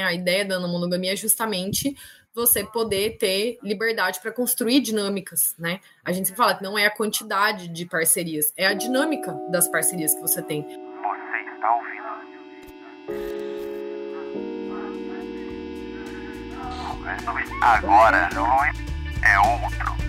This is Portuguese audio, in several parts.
né? A ideia da monogamia é justamente você poder ter liberdade para construir dinâmicas, né? A gente fala que não é a quantidade de parcerias, é a dinâmica das parcerias que você tem. Você está ouvindo? Agora, Luiz, é outro.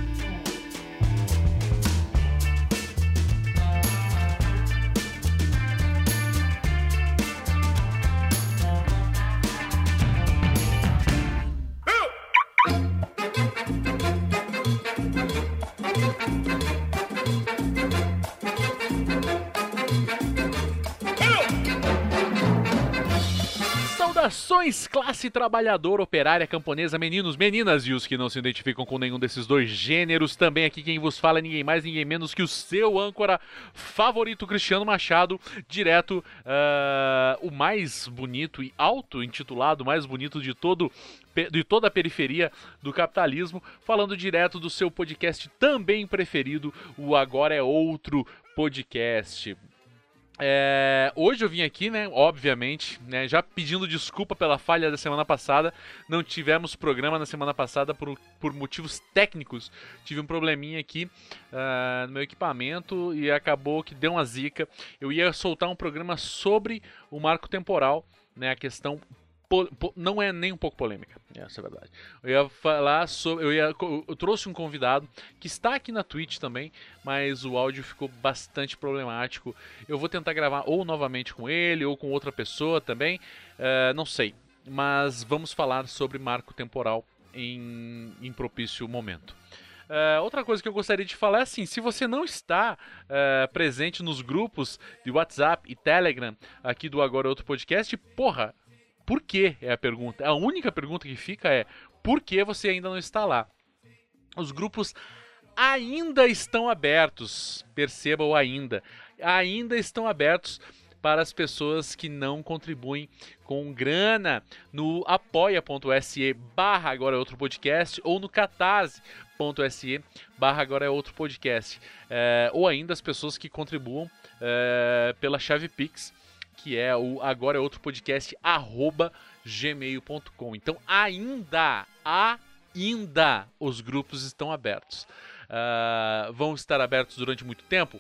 Saudações, classe trabalhadora, operária, camponesa, meninos, meninas e os que não se identificam com nenhum desses dois gêneros. Também aqui quem vos fala é ninguém mais, ninguém menos que o seu âncora favorito, Cristiano Machado, direto, uh, o mais bonito e auto-intitulado, mais bonito de todo de toda a periferia do capitalismo, falando direto do seu podcast também preferido, o Agora é Outro Podcast. É, hoje eu vim aqui, né, obviamente, né, já pedindo desculpa pela falha da semana passada. Não tivemos programa na semana passada por, por motivos técnicos. Tive um probleminha aqui uh, no meu equipamento e acabou que deu uma zica. Eu ia soltar um programa sobre o marco temporal, né, a questão não é nem um pouco polêmica, essa é a verdade. Eu ia falar sobre. Eu, ia, eu trouxe um convidado que está aqui na Twitch também, mas o áudio ficou bastante problemático. Eu vou tentar gravar ou novamente com ele ou com outra pessoa também, uh, não sei. Mas vamos falar sobre marco temporal em, em propício momento. Uh, outra coisa que eu gostaria de falar é assim: se você não está uh, presente nos grupos de WhatsApp e Telegram aqui do Agora Outro Podcast, porra, por que é a pergunta? A única pergunta que fica é por que você ainda não está lá? Os grupos ainda estão abertos, perceba o ainda, ainda estão abertos para as pessoas que não contribuem com grana no apoia.se barra agora é outro podcast ou no catarse.se barra agora é outro podcast é, ou ainda as pessoas que contribuam é, pela chave Pix que é o agora é outro podcast arroba gmail.com. Então ainda, ainda os grupos estão abertos. Uh, vão estar abertos durante muito tempo?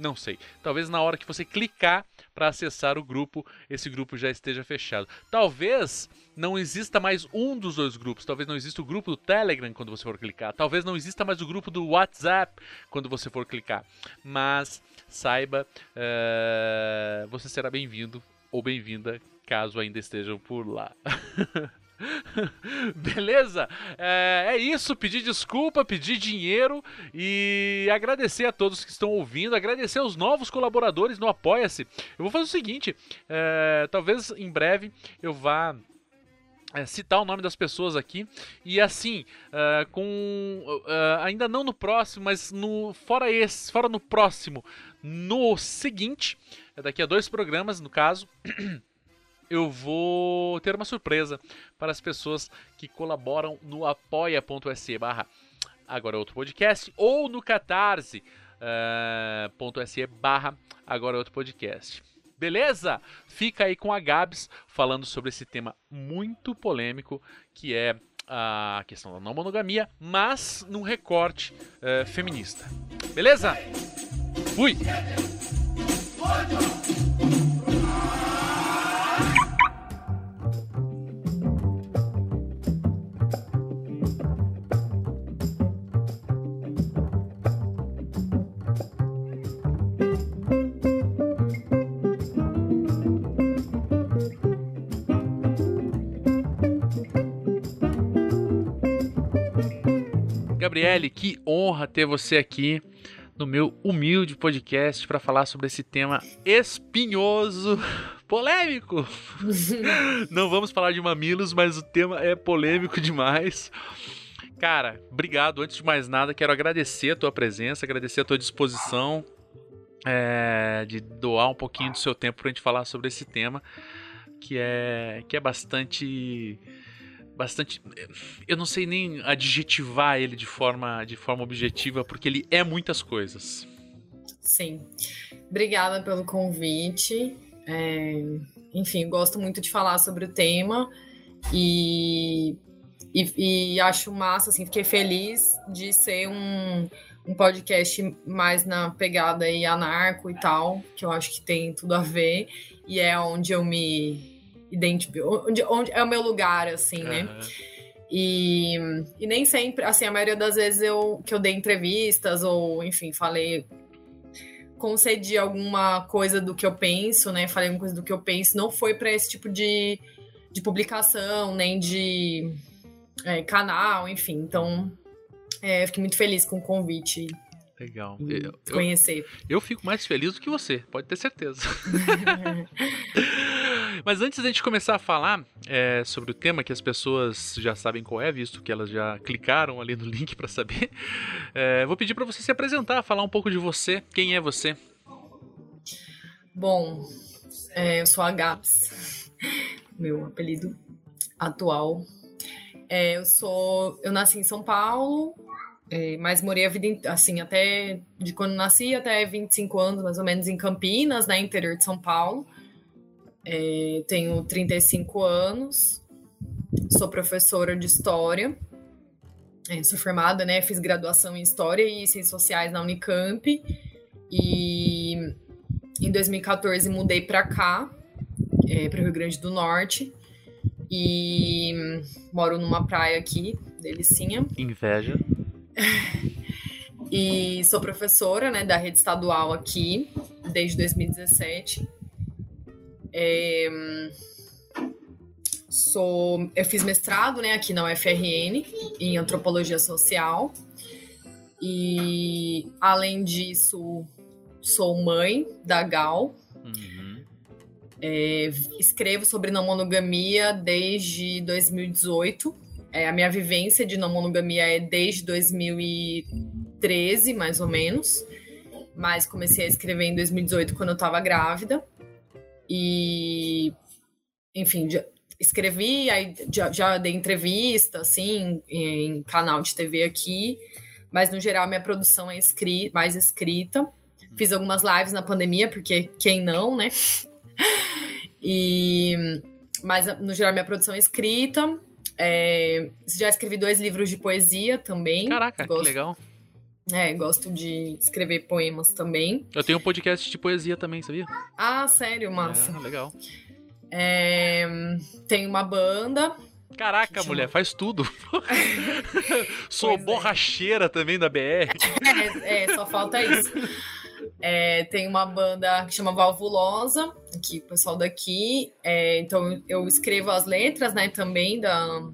Não sei. Talvez na hora que você clicar para acessar o grupo, esse grupo já esteja fechado. Talvez não exista mais um dos dois grupos. Talvez não exista o grupo do Telegram quando você for clicar. Talvez não exista mais o grupo do WhatsApp quando você for clicar. Mas saiba, uh, você será bem-vindo ou bem-vinda caso ainda estejam por lá. Beleza? É, é, isso. Pedir desculpa, pedir dinheiro e agradecer a todos que estão ouvindo, agradecer aos novos colaboradores no Apoia-se. Eu vou fazer o seguinte: é, talvez em breve eu vá. É, citar o nome das pessoas aqui e assim uh, com uh, ainda não no próximo mas no fora esse fora no próximo no seguinte daqui a dois programas no caso eu vou ter uma surpresa para as pessoas que colaboram no apoia.se barra agora outro podcast ou no catarse.se uh, barra agora outro podcast. Beleza? Fica aí com a Gabs falando sobre esse tema muito polêmico que é a questão da não monogamia, mas num recorte uh, feminista. Beleza? Fui! Gabriele, que honra ter você aqui no meu humilde podcast para falar sobre esse tema espinhoso, polêmico. Não vamos falar de mamilos, mas o tema é polêmico demais. Cara, obrigado. Antes de mais nada, quero agradecer a tua presença, agradecer a tua disposição é, de doar um pouquinho do seu tempo para a gente falar sobre esse tema, que é, que é bastante bastante. Eu não sei nem adjetivar ele de forma, de forma objetiva, porque ele é muitas coisas. Sim. Obrigada pelo convite. É, enfim, gosto muito de falar sobre o tema. E, e, e acho massa, assim, fiquei feliz de ser um, um podcast mais na pegada aí anarco e tal, que eu acho que tem tudo a ver, e é onde eu me identifico, onde, onde é o meu lugar, assim, né? E, e nem sempre, assim, a maioria das vezes eu que eu dei entrevistas ou, enfim, falei concedi alguma coisa do que eu penso, né? Falei alguma coisa do que eu penso, não foi para esse tipo de, de publicação, nem de é, canal, enfim. Então, é, fiquei muito feliz com o convite. Legal. Eu, conhecer. Eu, eu, fico mais feliz do que você, pode ter certeza. Mas antes da gente começar a falar é, sobre o tema que as pessoas já sabem qual é, visto que elas já clicaram ali no link para saber, é, vou pedir para você se apresentar, falar um pouco de você. Quem é você? Bom, é, eu sou a Gaps, meu apelido atual. É, eu sou, eu nasci em São Paulo, é, mas morei a vida, assim, até de quando nasci até 25 anos, mais ou menos, em Campinas, né, interior de São Paulo. É, tenho 35 anos, sou professora de História, é, sou formada, né, fiz graduação em História e Ciências Sociais na Unicamp, e em 2014 mudei para cá, é, para o Rio Grande do Norte, e moro numa praia aqui, delicinha. Inveja. e sou professora, né, da rede estadual aqui, desde 2017. É, sou, eu fiz mestrado, né, aqui na UFRN, em antropologia social. E além disso, sou mãe da Gal. Uhum. É, escrevo sobre não monogamia desde 2018. É, a minha vivência de não monogamia é desde 2013, mais ou menos. Mas comecei a escrever em 2018, quando eu estava grávida. E, enfim, já escrevi, aí já, já dei entrevista, assim, em canal de TV aqui, mas no geral minha produção é escrita, mais escrita. Fiz algumas lives na pandemia, porque quem não, né? E, mas no geral minha produção é escrita. É, já escrevi dois livros de poesia também. Caraca, gosto, que legal. É, gosto de escrever poemas também. Eu tenho um podcast de poesia também, sabia? Ah, sério, massa. É, legal. É, tem uma banda. Caraca, mulher, faz tudo. Sou pois é. borracheira é. também da BR. É, é, só falta isso. É, tem uma banda que chama Valvulosa, que o pessoal daqui. É, então eu escrevo as letras, né, também da,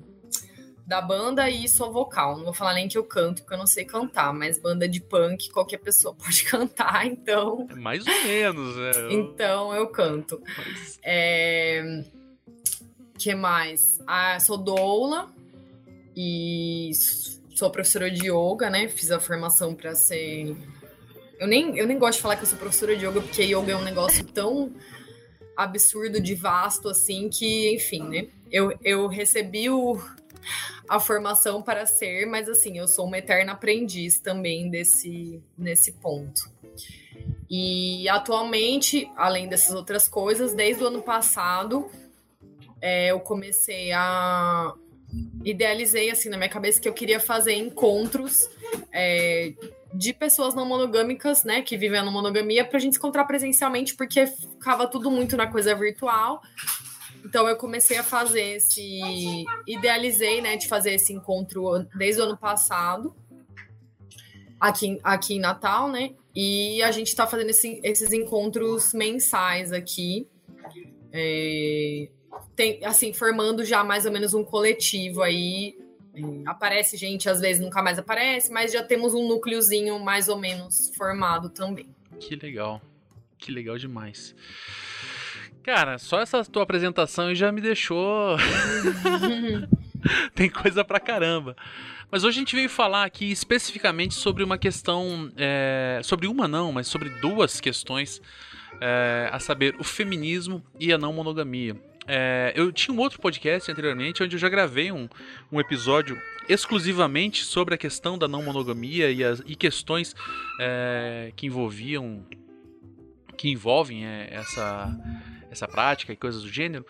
da banda e sou vocal. Não vou falar nem que eu canto, porque eu não sei cantar, mas banda de punk qualquer pessoa pode cantar, então. É mais ou menos, né? então eu canto. Mas... É... que mais? Ah, sou doula e sou professora de yoga, né? Fiz a formação para ser. Eu nem, eu nem gosto de falar que eu sou professora de yoga, porque yoga é um negócio tão absurdo de vasto assim que, enfim, né? Eu, eu recebi o, a formação para ser, mas assim, eu sou uma eterna aprendiz também desse nesse ponto. E atualmente, além dessas outras coisas, desde o ano passado, é, eu comecei a idealizei assim na minha cabeça que eu queria fazer encontros é, de pessoas não monogâmicas, né, que vivem na monogamia, para a gente se encontrar presencialmente, porque ficava tudo muito na coisa virtual. Então eu comecei a fazer esse. Idealizei, né, de fazer esse encontro desde o ano passado, aqui, aqui em Natal, né? E a gente está fazendo esse, esses encontros mensais aqui. É, tem, assim, formando já mais ou menos um coletivo aí. É, aparece gente, às vezes nunca mais aparece, mas já temos um núcleozinho mais ou menos formado também. Que legal. Que legal demais. Cara, só essa tua apresentação já me deixou. Tem coisa pra caramba. Mas hoje a gente veio falar aqui especificamente sobre uma questão. É, sobre uma não, mas sobre duas questões. É, a saber, o feminismo e a não monogamia. É, eu tinha um outro podcast anteriormente onde eu já gravei um, um episódio exclusivamente sobre a questão da não monogamia e, as, e questões é, que envolviam. que envolvem é, essa essa prática e coisas do gênero.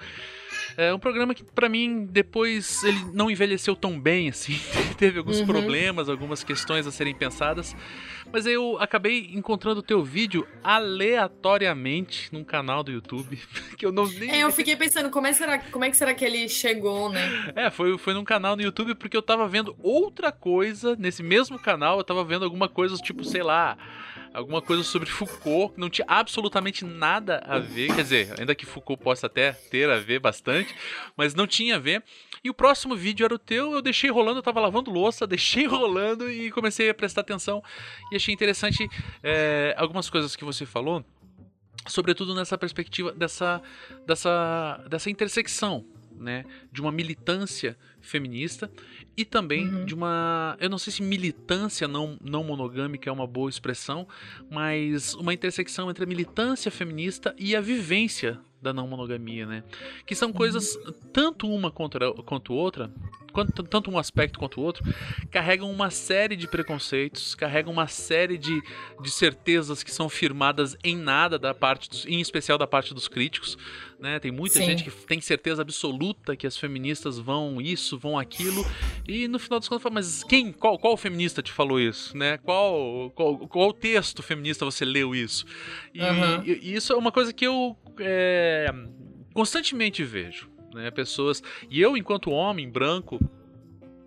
É um programa que, para mim, depois ele não envelheceu tão bem, assim. Teve alguns Uhum. problemas, algumas questões a serem pensadas. Mas eu acabei encontrando o teu vídeo aleatoriamente num canal do YouTube. Que eu não nem. É, eu fiquei pensando, como é, será, como é que será que ele chegou, né? É, foi, foi num canal no YouTube porque eu tava vendo outra coisa nesse mesmo canal. Eu tava vendo alguma coisa, tipo, sei lá, alguma coisa sobre Foucault, que não tinha absolutamente nada a ver. Quer dizer, ainda que Foucault possa até ter a ver bastante, mas não tinha a ver. E o próximo vídeo era o teu, eu deixei rolando, eu tava lavando louça, deixei rolando e comecei a prestar atenção. E achei interessante é, algumas coisas que você falou, sobretudo nessa perspectiva dessa, dessa, dessa intersecção, né? De uma militância feminista e também Uhum. de uma. Eu não sei se militância não, não monogâmica é uma boa expressão, mas uma intersecção entre a militância feminista e a vivência da não monogamia, né? Que são coisas, tanto uma contra, quanto outra, quanto, tanto um aspecto quanto o outro, carregam uma série de preconceitos, carregam uma série de, de certezas que são firmadas em nada da parte, dos, em especial da parte dos críticos, né? Tem muita Sim. gente que tem certeza absoluta que as feministas vão isso, vão aquilo, e no final dos contos fala, mas quem, qual, qual feminista te falou isso, né? Qual, qual, qual texto feminista você leu isso? E, Aham. e- e isso é uma coisa que eu é, constantemente vejo, né? Pessoas e eu enquanto homem branco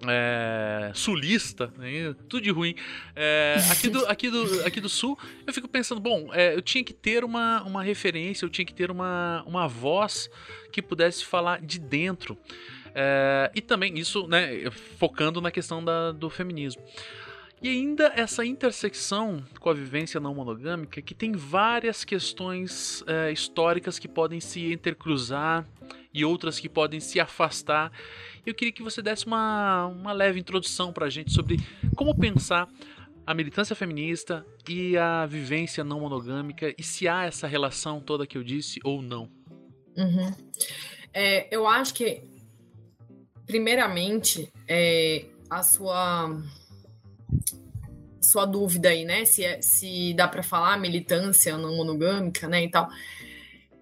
é, sulista, né, tudo de ruim. É, aqui, do, aqui, do, aqui do sul, eu fico pensando, bom, é, eu tinha que ter uma, uma referência, eu tinha que ter uma, uma voz que pudesse falar de dentro. É, e também isso, né, focando na questão da, do feminismo. E ainda essa intersecção com a vivência não monogâmica, que tem várias questões é, históricas que podem se intercruzar e outras que podem se afastar. Eu queria que você desse uma, uma leve introdução para a gente sobre como pensar a militância feminista e a vivência não monogâmica e se há essa relação toda que eu disse ou não. Uhum. É, eu acho que, primeiramente, é, a sua sua dúvida aí, né? Se, é- se dá para falar militância não monogâmica, né? E tal.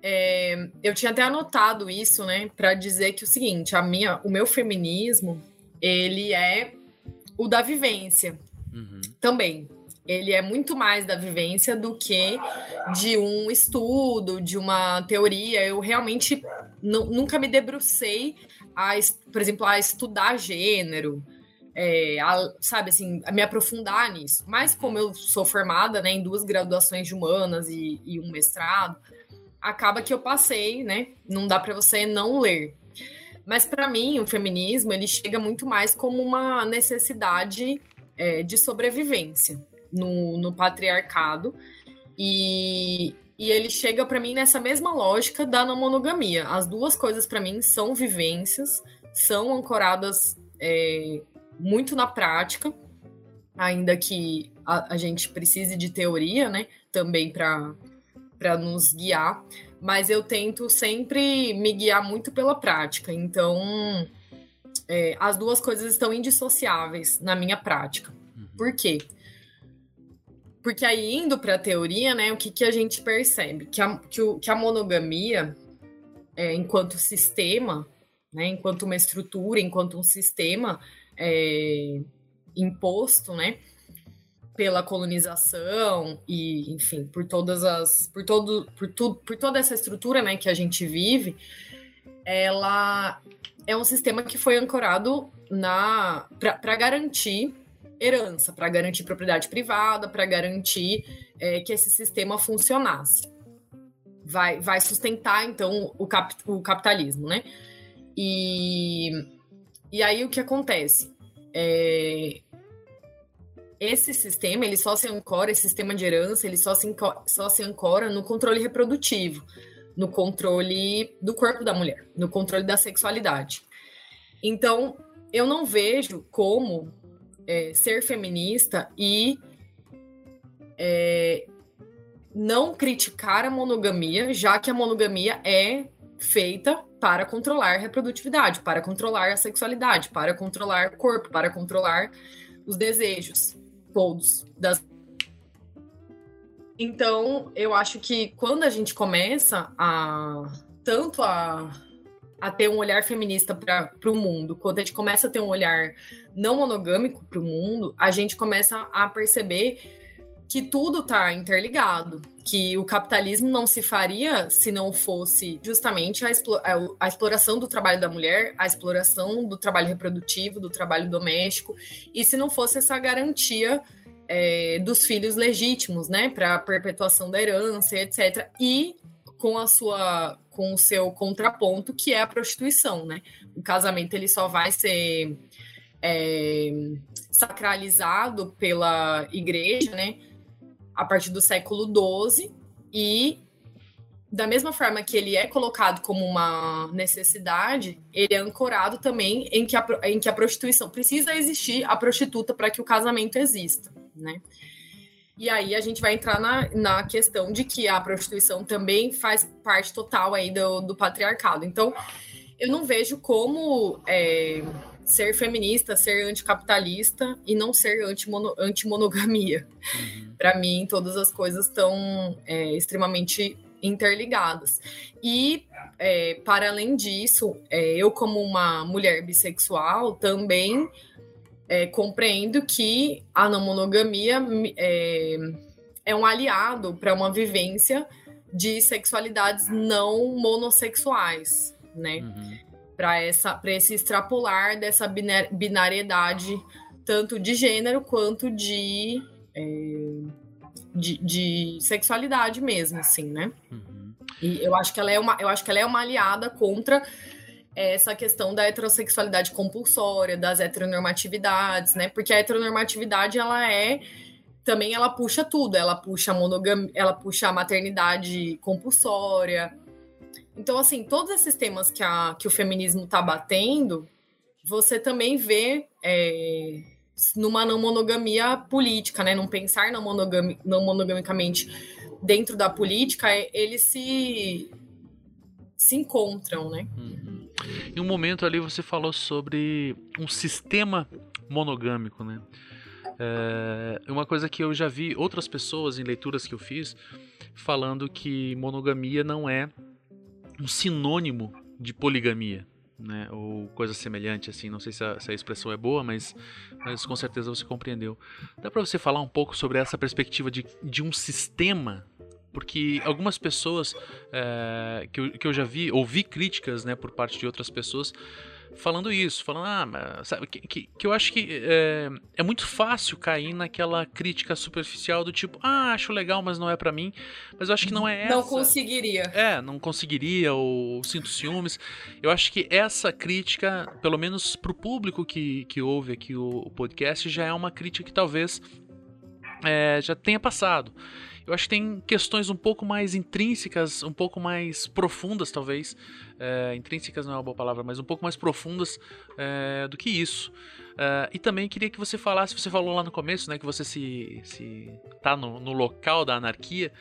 É, eu tinha até anotado isso, né? Para dizer que o seguinte, a minha, o meu feminismo, ele é o da vivência Uhum. também. Ele é muito mais da vivência do que de um estudo, de uma teoria. Eu realmente nu- nunca me debrucei a, por exemplo, a estudar gênero, é, a, sabe assim, a me aprofundar nisso. Mas como eu sou formada né, em duas graduações de humanas e, e um mestrado, acaba que eu passei, né? Não dá para você não ler. Mas para mim, o feminismo ele chega muito mais como uma necessidade é, de sobrevivência no, no patriarcado e, e ele chega para mim nessa mesma lógica da não monogamia. As duas coisas para mim são vivências, são ancoradas é, muito na prática, ainda que a, a gente precise de teoria, né? Também para para nos guiar, mas eu tento sempre me guiar muito pela prática. Então, é, as duas coisas estão indissociáveis na minha prática. Por quê? Porque aí, indo para a teoria, né, o que, que a gente percebe? Que a, que o- que a monogamia, é, enquanto sistema, né, enquanto uma estrutura, enquanto um sistema é, imposto, né, pela colonização e, enfim, por todas as, por todo, por tudo, por toda essa estrutura, né, que a gente vive, ela é um sistema que foi ancorado na para garantir herança, para garantir propriedade privada, para garantir é, que esse sistema funcionasse. Vai, vai sustentar, então, o, cap, o capitalismo, né? E, e aí o que acontece? É, esse sistema, ele só se ancora, esse sistema de herança, ele só se, anco- só se ancora no controle reprodutivo, no controle do corpo da mulher, no controle da sexualidade. Então, eu não vejo como é, ser feminista e é, não criticar a monogamia, já que a monogamia é feita para controlar a reprodutividade, para controlar a sexualidade, para controlar o corpo, para controlar os desejos todos das então eu acho que quando a gente começa a tanto a a ter um olhar feminista para o mundo, quando a gente começa a ter um olhar não monogâmico para o mundo, a gente começa a perceber que tudo está interligado, que o capitalismo não se faria se não fosse justamente a, a, exploração do trabalho da mulher, a exploração do trabalho reprodutivo, do trabalho doméstico, e se não fosse essa garantia é, dos filhos legítimos, né, para a perpetuação da herança, etc. E com a sua com o seu contraponto, que é a prostituição, né? O casamento ele só vai ser é, sacralizado pela igreja, né? A partir do século XII e da mesma forma que ele é colocado como uma necessidade, ele é ancorado também em que a, em que a prostituição precisa existir a prostituta para que o casamento exista, né? E aí a gente vai entrar na, na questão de que a prostituição também faz parte total aí do, do patriarcado. Então, eu não vejo como é, ser feminista, ser anticapitalista e não ser anti-monogamia. Uhum. Para mim, todas as coisas estão é, extremamente interligadas. E, é, para além disso, é, eu, como uma mulher bissexual, também é, compreendo que a não monogamia é, é um aliado para uma vivência de sexualidades não monossexuais, né? Uhum. Para essa, para esse extrapolar dessa binariedade tanto de gênero quanto de, é, de, de, sexualidade mesmo, assim, né? Uhum. E eu acho que ela é uma, eu acho que ela é uma aliada contra essa questão da heterossexualidade compulsória, das heteronormatividades, né? Porque a heteronormatividade ela é também ela puxa tudo, ela puxa a monogam, ela puxa a maternidade compulsória. Então, assim, todos esses temas que, a, que o feminismo está batendo, você também vê é, numa não monogamia política, né? Num pensar não, monogami, não monogamicamente dentro da política, eles se, se encontram, né? Uhum. Em um momento ali você falou sobre um sistema monogâmico, né? É uma coisa que eu já vi outras pessoas em leituras que eu fiz falando que monogamia não é um sinônimo de poligamia, né? Ou coisa semelhante assim. Não sei se a, se a expressão é boa, mas, mas com certeza você compreendeu. Dá para você falar um pouco sobre essa perspectiva de, de um sistema porque algumas pessoas é, que, eu, que eu já vi, ouvi críticas né, por parte de outras pessoas falando isso, falando, ah, mas, sabe, que, que, que, eu acho que é, é, muito fácil cair naquela crítica superficial do tipo, ah, acho legal, mas não é para mim, mas eu acho que não é essa. Não conseguiria. É, não conseguiria, ou sinto ciúmes. Eu acho que essa crítica, pelo menos pro público que, que ouve aqui o, o podcast, já é uma crítica que talvez é, já tenha passado. Eu acho que tem questões um pouco mais intrínsecas, um pouco mais profundas, talvez. É, intrínsecas não é uma boa palavra, mas um pouco mais profundas é, do que isso. É, e também queria que você falasse, você falou lá no começo, né, que você se, se tá no, no local da anarquia,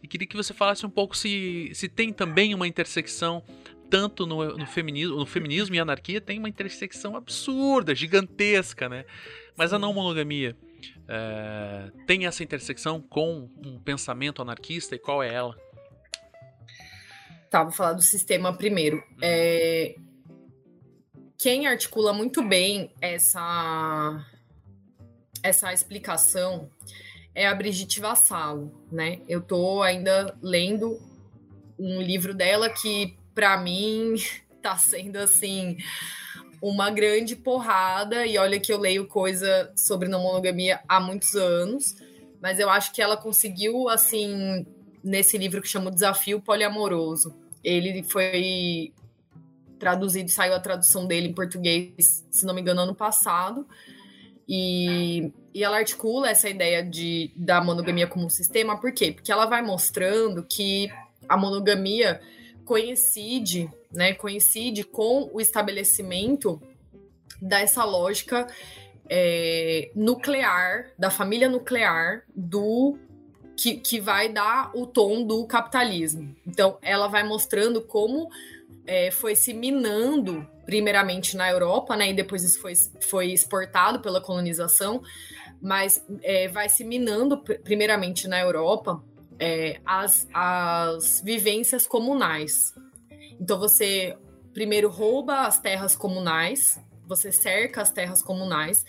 e queria que você falasse um pouco se, se tem também uma intersecção tanto no, no, feminismo, no feminismo e anarquia tem uma intersecção absurda, gigantesca, né? Mas a não monogamia é, tem essa intersecção com um pensamento anarquista e qual é ela? Tá, vou falar do sistema primeiro. É, quem articula muito bem essa, essa explicação é a Brigitte Vassalo, né? Eu tô ainda lendo um livro dela que, para mim, tá sendo assim uma grande porrada, e olha que eu leio coisa sobre não monogamia há muitos anos, mas eu acho que ela conseguiu, assim, nesse livro que chama o Desafio Poliamoroso. Ele foi traduzido, saiu a tradução dele em português, se não me engano, ano passado. E, e ela articula essa ideia de, da monogamia como um sistema, por quê? Porque ela vai mostrando que a monogamia coincide né, coincide com o estabelecimento dessa lógica é, nuclear, da família nuclear do que, que vai dar o tom do capitalismo. Então, ela vai mostrando como é, foi se minando, primeiramente na Europa, né, e depois isso foi, foi exportado pela colonização, mas é, vai se minando, primeiramente na Europa, é, as, as vivências comunais. Então você primeiro rouba as terras comunais, você cerca as terras comunais,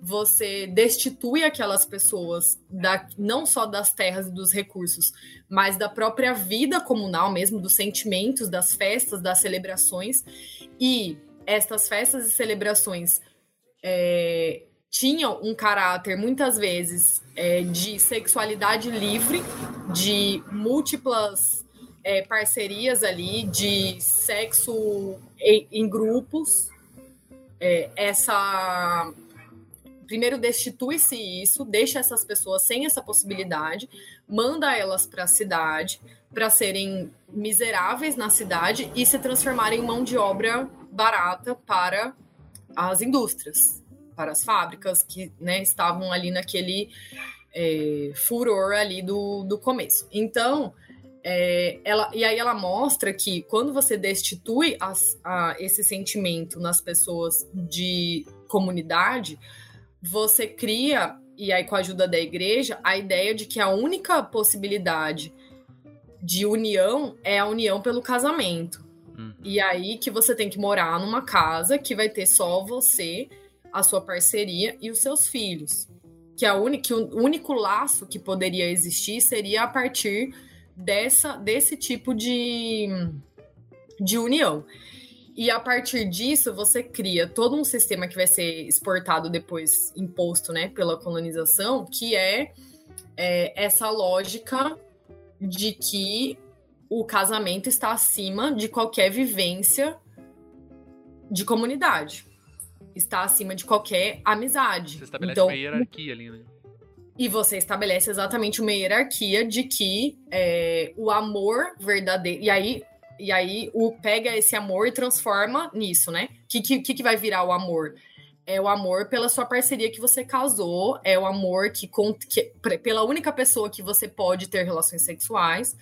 você destitui aquelas pessoas da, não só das terras e dos recursos, mas da própria vida comunal mesmo, dos sentimentos, das festas, das celebrações. E estas festas e celebrações é, tinham um caráter, muitas vezes, é, de sexualidade livre, de múltiplas é, parcerias ali, de sexo em, em grupos. É, essa primeiro destitui-se isso, deixa essas pessoas sem essa possibilidade, manda elas para a cidade para serem miseráveis na cidade e se transformarem em mão de obra barata para as indústrias, para as fábricas que né, estavam ali naquele é, furor ali do, do começo. Então, é, ela, e aí ela mostra que quando você destitui as, a, esse sentimento nas pessoas de comunidade, você cria, e aí com a ajuda da igreja, a ideia de que a única possibilidade de união é a união pelo casamento. Uhum. E aí que você tem que morar numa casa que vai ter só você, a sua parceria e os seus filhos. Que, a un... que o único laço que poderia existir seria a partir dessa, desse tipo de, de união. E a partir disso, você cria todo um sistema que vai ser exportado depois, imposto né, pela colonização, que é, é essa lógica de que o casamento está acima de qualquer vivência de comunidade. Está acima de qualquer amizade. Você estabelece então, uma hierarquia ali, né? E você estabelece exatamente uma hierarquia de que é, o amor verdadeiro. E aí, e aí o pega esse amor e transforma nisso, né? O que, que, que vai virar o amor? É o amor pela sua parceria que você casou, é o amor que, que pela única pessoa que você pode ter relações sexuais.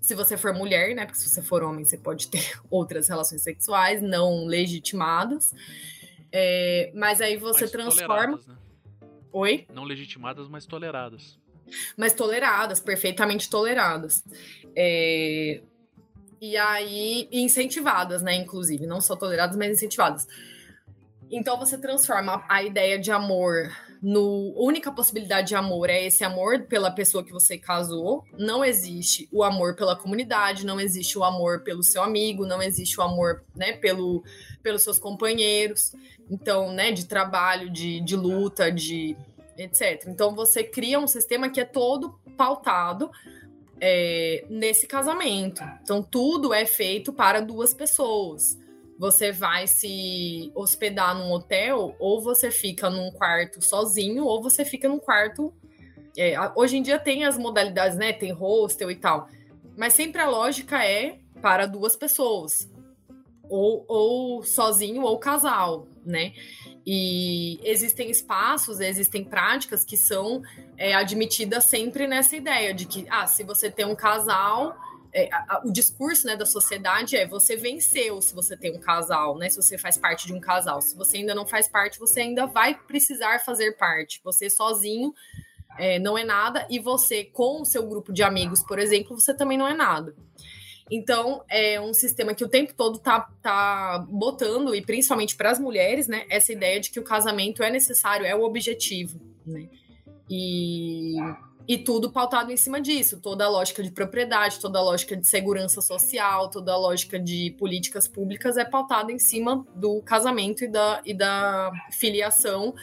Se você for mulher, né? Porque se você for homem, você pode ter outras relações sexuais não legitimadas. É, mas aí você mas transforma. Né? Oi? Não legitimadas, mas toleradas. Mas toleradas, perfeitamente toleradas. É, e aí, incentivadas, né? Inclusive, não só toleradas, mas incentivadas. Então você transforma a ideia de amor no única possibilidade de amor é esse amor pela pessoa que você casou. Não existe o amor pela comunidade, não existe o amor pelo seu amigo, não existe o amor, né, pelo pelos seus companheiros. Então, né, de trabalho, de, de luta, de etc. Então você cria um sistema que é todo pautado é, nesse casamento. Então, tudo é feito para duas pessoas. Você vai se hospedar num hotel, ou você fica num quarto sozinho, ou você fica num quarto. É, hoje em dia tem as modalidades, né? Tem hostel e tal. Mas sempre a lógica é para duas pessoas. Ou, ou sozinho ou casal, né? E existem espaços, existem práticas que são é, admitidas sempre nessa ideia de que, ah, se você tem um casal, é, a, o discurso né, da sociedade é você venceu se você tem um casal, né? Se você faz parte de um casal. Se você ainda não faz parte, você ainda vai precisar fazer parte. Você sozinho é, não é nada, e você, com o seu grupo de amigos, por exemplo, você também não é nada. Então, é um sistema que o tempo todo tá, tá botando, e principalmente para as mulheres, né, essa ideia de que o casamento é necessário, é o objetivo, né? E, e tudo pautado em cima disso, toda a lógica de propriedade, toda a lógica de segurança social, toda a lógica de políticas públicas é pautada em cima do casamento e da, e da filiação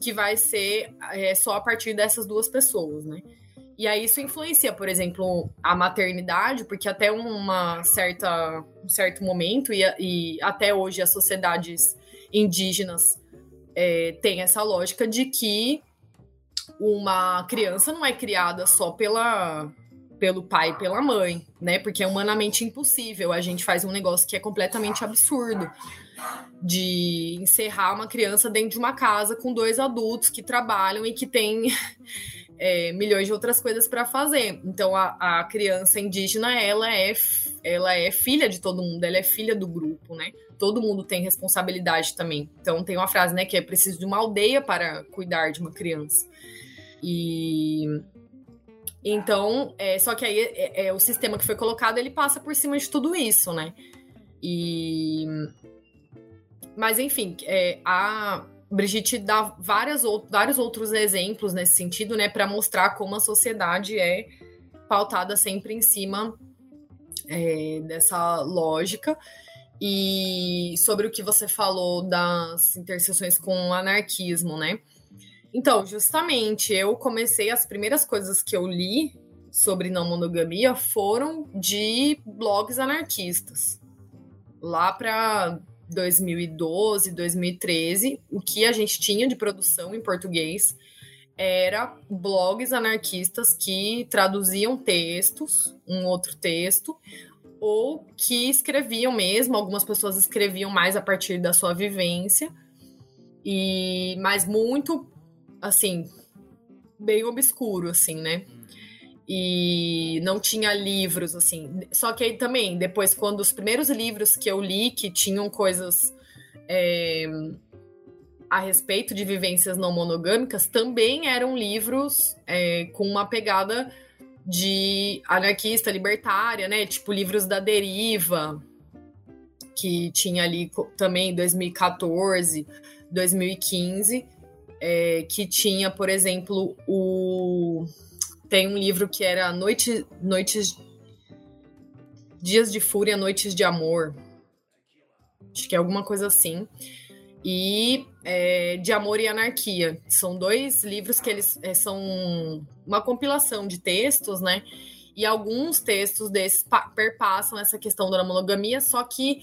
que vai ser é, só a partir dessas duas pessoas, né? E aí isso influencia, por exemplo, a maternidade, porque até uma certa, um certo momento, e, e até hoje as sociedades indígenas é, têm essa lógica de que uma criança não é criada só pela, pelo pai e pela mãe, né? Porque é humanamente impossível. A gente faz um negócio que é completamente absurdo de encerrar uma criança dentro de uma casa com dois adultos que trabalham e que têm é, milhões de outras coisas para fazer. Então a, a, criança indígena ela é ela é filha de todo mundo, ela é filha do grupo, né? Todo mundo tem responsabilidade também. Então tem uma frase, né, que é preciso de uma aldeia para cuidar de uma criança. E então, é, só que aí é, é, o sistema que foi colocado ele passa por cima de tudo isso, né? E. Mas, enfim, é, a Brigitte dá várias, vários outros exemplos nesse sentido, né, para mostrar como a sociedade é pautada sempre em cima é, dessa lógica. E sobre o que você falou das interseções com o anarquismo, né? Então, justamente, eu comecei as primeiras coisas que eu li sobre não monogamia foram de blogs anarquistas. Lá para 2012, 2013, o que a gente tinha de produção em português era blogs anarquistas que traduziam textos, um outro texto, ou que escreviam mesmo, algumas pessoas escreviam mais a partir da sua vivência, e mas muito assim, bem obscuro assim, né? E não tinha livros assim. Só que aí também, depois, quando os primeiros livros que eu li que tinham coisas é, a respeito de vivências não monogâmicas, também eram livros é, com uma pegada de anarquista libertária, né? Tipo livros da Deriva, que tinha ali também 2014, 2015, é, que tinha, por exemplo, o tem um livro que era Noite, Noites. Dias de Fúria, Noites de Amor. Acho que é alguma coisa assim. E é, De Amor e Anarquia. São dois livros que eles é, são uma compilação de textos, né? E alguns textos desses perpassam essa questão da monogamia, só que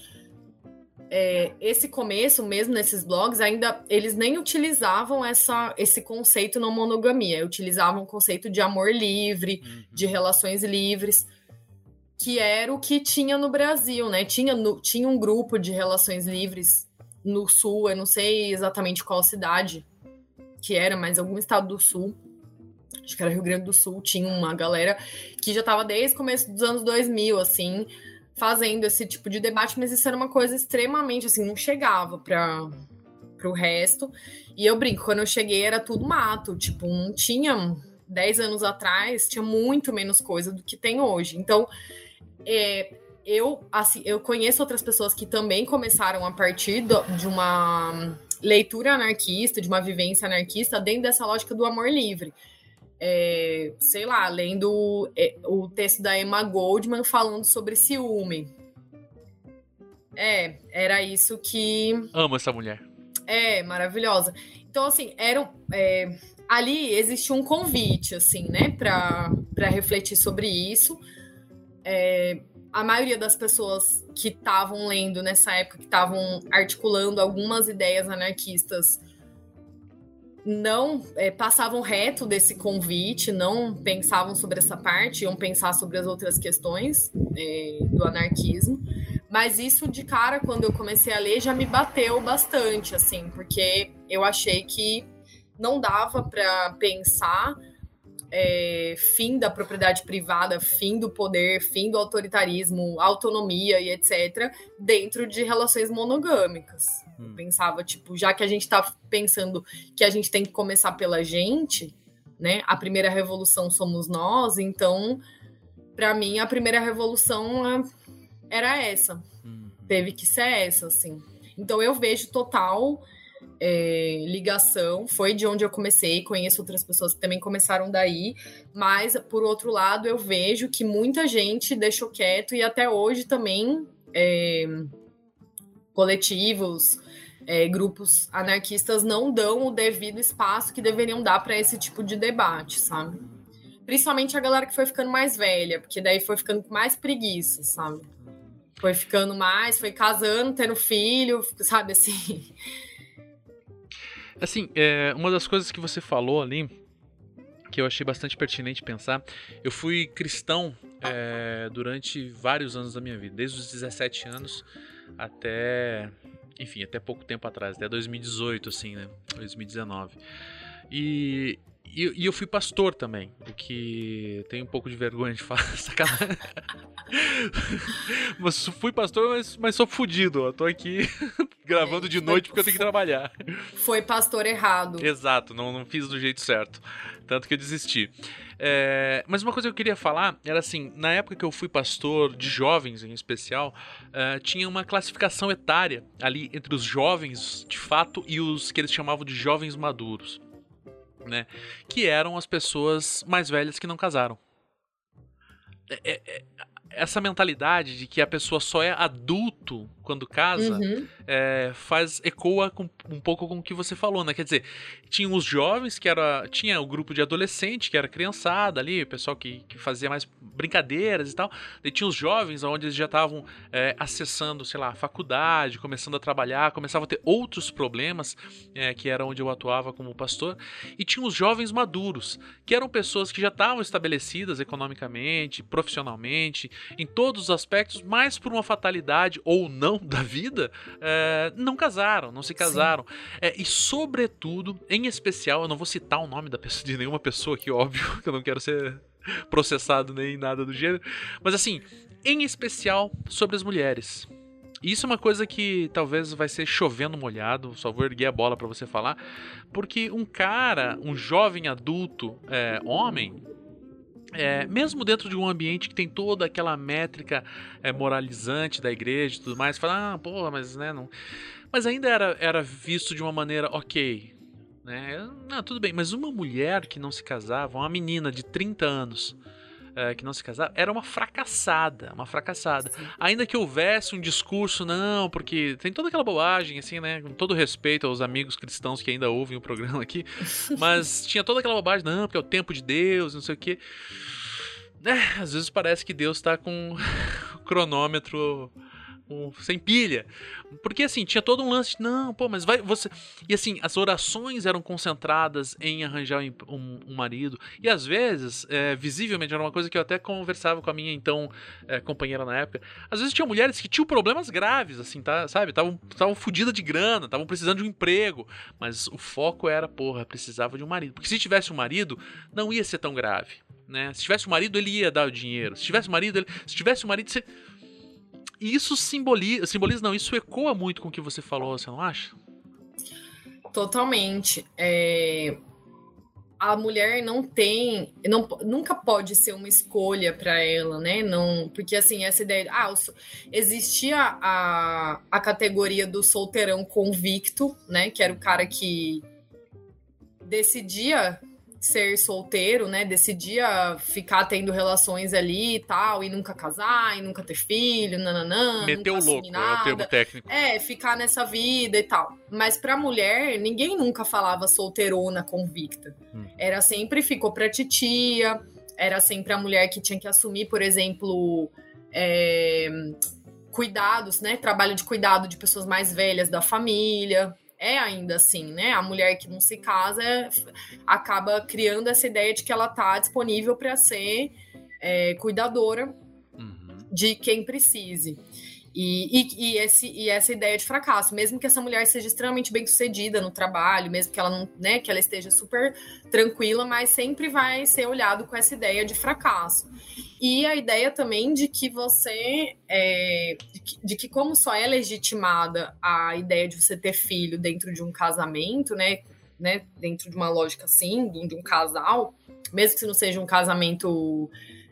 é, esse começo, mesmo nesses blogs, ainda eles nem utilizavam essa, esse conceito não monogamia, utilizavam o conceito de amor livre, uhum. de relações livres, que era o que tinha no Brasil, né? Tinha, no, tinha um grupo de relações livres no sul, eu não sei exatamente qual cidade que era, mas algum estado do sul. Acho que era Rio Grande do Sul, tinha uma galera que já estava desde o começo dos anos 2000, assim, fazendo esse tipo de debate, mas isso era uma coisa extremamente assim, não chegava para o resto. E eu brinco, quando eu cheguei era tudo mato, tipo, não tinha 10 anos atrás, tinha muito menos coisa do que tem hoje. Então, é, eu, assim, eu conheço outras pessoas que também começaram a partir do, de uma leitura anarquista, de uma vivência anarquista, dentro dessa lógica do amor livre é, sei lá, lendo é, o texto da Emma Goldman falando sobre ciúme. É, era isso que. Amo essa mulher. É, maravilhosa. Então, assim, era, é, ali existe um convite, assim, né, para refletir sobre isso. É, a maioria das pessoas que estavam lendo nessa época, que estavam articulando algumas ideias anarquistas, não é, passavam reto desse convite, não pensavam sobre essa parte, iam pensar sobre as outras questões é, do anarquismo. Mas isso de cara, quando eu comecei a ler, já me bateu bastante, assim, porque eu achei que não dava para pensar é, fim da propriedade privada, fim do poder, fim do autoritarismo, autonomia e etc., dentro de relações monogâmicas. Hum. Pensava, tipo, já que a gente está pensando que a gente tem que começar pela gente, né? A primeira revolução somos nós, então, para mim, a primeira revolução é, era essa. Hum. Teve que ser essa, assim. Então eu vejo total é, ligação. Foi de onde eu comecei, conheço outras pessoas que também começaram daí, mas por outro lado, eu vejo que muita gente deixou quieto e até hoje também. É, coletivos, é, grupos anarquistas não dão o devido espaço que deveriam dar para esse tipo de debate, sabe? Principalmente a galera que foi ficando mais velha, porque daí foi ficando com mais preguiça, sabe? Foi ficando mais, foi casando, tendo filho, sabe assim. Assim, é, uma das coisas que você falou ali, que eu achei bastante pertinente pensar, eu fui cristão é, durante vários anos da minha vida, desde os 17 anos até enfim, até pouco tempo atrás, até 2018, assim, né? 2019. E, e, e eu fui pastor também, o que tenho um pouco de vergonha de falar, sacanagem. mas fui pastor, mas, mas sou fudido, ó. Tô aqui gravando de noite porque eu tenho que trabalhar. Foi pastor errado. Exato, não, não fiz do jeito certo. Tanto que eu desisti. É, mas uma coisa que eu queria falar era assim: na época que eu fui pastor, de jovens em especial, uh, tinha uma classificação etária ali entre os jovens de fato e os que eles chamavam de jovens maduros. Né? Que eram as pessoas mais velhas que não casaram. É, é, é essa mentalidade de que a pessoa só é adulto quando casa uhum. É, faz ecoa com, um pouco com o que você falou, né? Quer dizer, tinha os jovens que era tinha o grupo de adolescente que era criançada ali, o pessoal que, que fazia mais brincadeiras e tal. E tinha os jovens onde eles já estavam é, acessando, sei lá, a faculdade, começando a trabalhar, começavam a ter outros problemas, é, que era onde eu atuava como pastor. E tinha os jovens maduros, que eram pessoas que já estavam estabelecidas economicamente, profissionalmente, em todos os aspectos, mas por uma fatalidade ou não da vida, é, não casaram, não se casaram. É, e, sobretudo, em especial, eu não vou citar o nome da pessoa, de nenhuma pessoa aqui, óbvio, que eu não quero ser processado nem nada do gênero, mas assim, em especial sobre as mulheres. Isso é uma coisa que talvez vai ser chovendo molhado, só vou erguer a bola para você falar, porque um cara, um jovem adulto, é, homem, é, mesmo dentro de um ambiente que tem toda aquela métrica é, moralizante da igreja e tudo mais, fala, ah, porra, mas né, não. Mas ainda era, era visto de uma maneira ok. Né? Tudo bem, mas uma mulher que não se casava, uma menina de 30 anos, é, que não se casava, era uma fracassada, uma fracassada. Sim. Ainda que houvesse um discurso, não, porque tem toda aquela bobagem, assim, né? Com todo respeito aos amigos cristãos que ainda ouvem o programa aqui, mas tinha toda aquela bobagem, não, porque é o tempo de Deus, não sei o quê. É, às vezes parece que Deus tá com o cronômetro um, sem pilha. Porque assim, tinha todo um lance de, não, pô, mas vai você. E assim, as orações eram concentradas em arranjar um, um marido. E às vezes, é, visivelmente, era uma coisa que eu até conversava com a minha então é, companheira na época. Às vezes tinha mulheres que tinham problemas graves, assim, tá, sabe? Estavam fodidas de grana, estavam precisando de um emprego. Mas o foco era, porra, precisava de um marido. Porque se tivesse um marido, não ia ser tão grave. Né? Se tivesse um marido, ele ia dar o dinheiro. Se tivesse um marido, ele... se tivesse um marido, você e isso simboliza, simboliza, não, isso ecoa muito com o que você falou, você não acha? Totalmente. É... A mulher não tem, não, nunca pode ser uma escolha para ela, né? Não, porque assim essa ideia, ah, existia a, a categoria do solteirão convicto, né? Que era o cara que decidia ser solteiro, né? Decidia ficar tendo relações ali e tal, e nunca casar, e nunca ter filho, nananã. Meteu nunca louco, nada. é o termo técnico. É, ficar nessa vida e tal. Mas pra mulher, ninguém nunca falava solteirona convicta. Hum. Era sempre ficou pra titia, era sempre a mulher que tinha que assumir, por exemplo. É, cuidados, né? Trabalho de cuidado de pessoas mais velhas da família é ainda assim, né? A mulher que não se casa acaba criando essa ideia de que ela tá disponível para ser é, cuidadora uhum. de quem precise. E, e, e, esse, e essa ideia de fracasso, mesmo que essa mulher seja extremamente bem sucedida no trabalho, mesmo que ela não, né, que ela esteja super tranquila, mas sempre vai ser olhado com essa ideia de fracasso. E a ideia também de que você é, de, que, de que como só é legitimada a ideia de você ter filho dentro de um casamento, né, né, dentro de uma lógica assim, de um casal, mesmo que não seja um casamento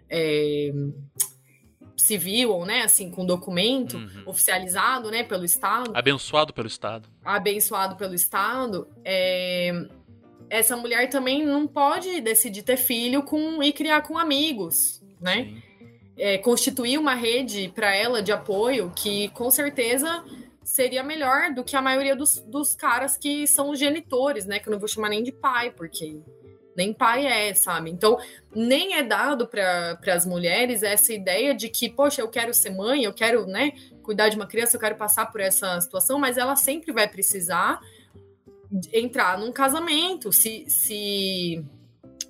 é, civil, ou, né, assim, com documento uhum. oficializado, né, pelo Estado. Abençoado pelo Estado. Abençoado pelo Estado. É, essa mulher também não pode decidir ter filho com e criar com amigos, né? É, constituir uma rede para ela de apoio que, com certeza, seria melhor do que a maioria dos, dos caras que são os genitores, né? Que eu não vou chamar nem de pai, porque nem pai é, sabe? Então, nem é dado para as mulheres essa ideia de que, poxa, eu quero ser mãe, eu quero, né, cuidar de uma criança, eu quero passar por essa situação, mas ela sempre vai precisar entrar num casamento, se, se,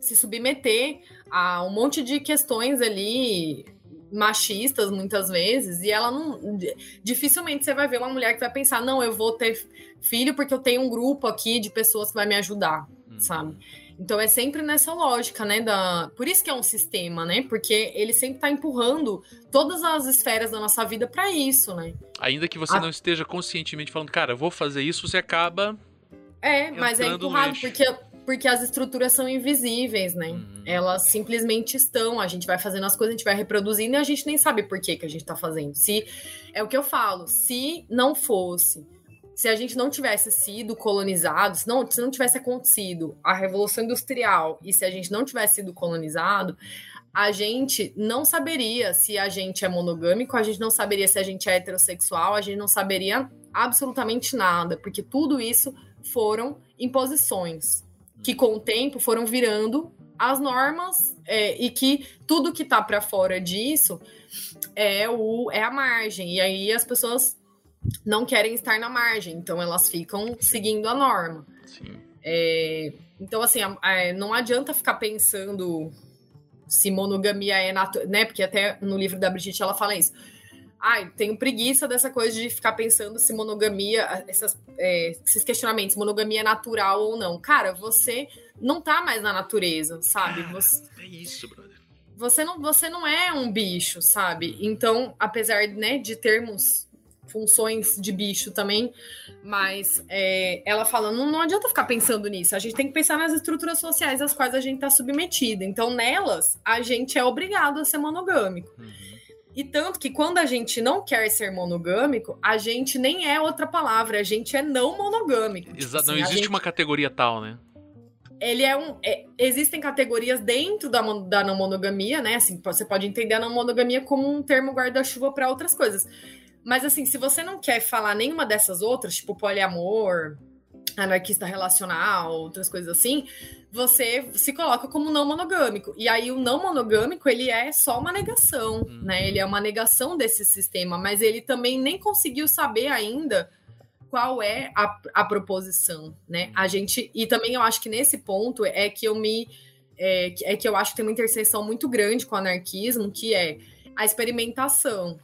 se submeter a um monte de questões ali machistas muitas vezes e ela não dificilmente você vai ver uma mulher que vai pensar não eu vou ter filho porque eu tenho um grupo aqui de pessoas que vai me ajudar hum. sabe Então é sempre nessa lógica, né? Da... Por isso que é um sistema, né? Porque ele sempre está empurrando todas as esferas da nossa vida para isso, né? Ainda que você a... não esteja conscientemente falando, cara, eu vou fazer isso, você acaba. É, mas é empurrado, porque, porque as estruturas são invisíveis, né? Uhum. Elas simplesmente estão. A gente vai fazendo as coisas, a gente vai reproduzindo e a gente nem sabe por que, que a gente está fazendo. Se é o que eu falo, se não fosse se a gente não tivesse sido colonizado, se não, se não tivesse acontecido a Revolução Industrial e se a gente não tivesse sido colonizado, a gente não saberia se a gente é monogâmico, a gente não saberia se a gente é heterossexual, a gente não saberia absolutamente nada, porque tudo isso foram imposições que com o tempo foram virando as normas é, e que tudo que tá para fora disso é o é a margem. E aí as pessoas não querem estar na margem, então elas ficam seguindo a norma. É, então, assim, a, a, não adianta ficar pensando se monogamia é natural, né? Porque até no livro da Brigitte ela fala isso. Ai, tenho preguiça dessa coisa de ficar pensando se monogamia, essas, é, esses questionamentos, monogamia é natural ou não. Cara, você não tá mais na natureza, sabe? Você, é isso, brother. Você não, você não é um bicho, sabe? Então, apesar né, de termos funções de bicho também, mas é, ela fala, não, não adianta ficar pensando nisso, a gente tem que pensar nas estruturas sociais às quais a gente está submetido. Então, nelas, a gente é obrigado a ser monogâmico. Uhum. E tanto que quando a gente não quer ser monogâmico, a gente nem é outra palavra, a gente é não monogâmico. Exato, tipo assim, não existe gente... uma categoria tal, né? ele é um. É, existem categorias dentro da, da não monogamia, né? Assim, você pode entender a não monogamia como um termo guarda-chuva para outras coisas. Mas assim, se você não quer falar nenhuma dessas outras, tipo poliamor, anarquista relacional, outras coisas assim, você se coloca como não monogâmico. E aí o não monogâmico, ele é só uma negação, uhum. né? Ele é uma negação desse sistema, mas ele também nem conseguiu saber ainda qual é a, a proposição, né? A gente e também eu acho que nesse ponto é que eu me é, é que eu acho que tem uma interseção muito grande com o anarquismo, que é a experimentação,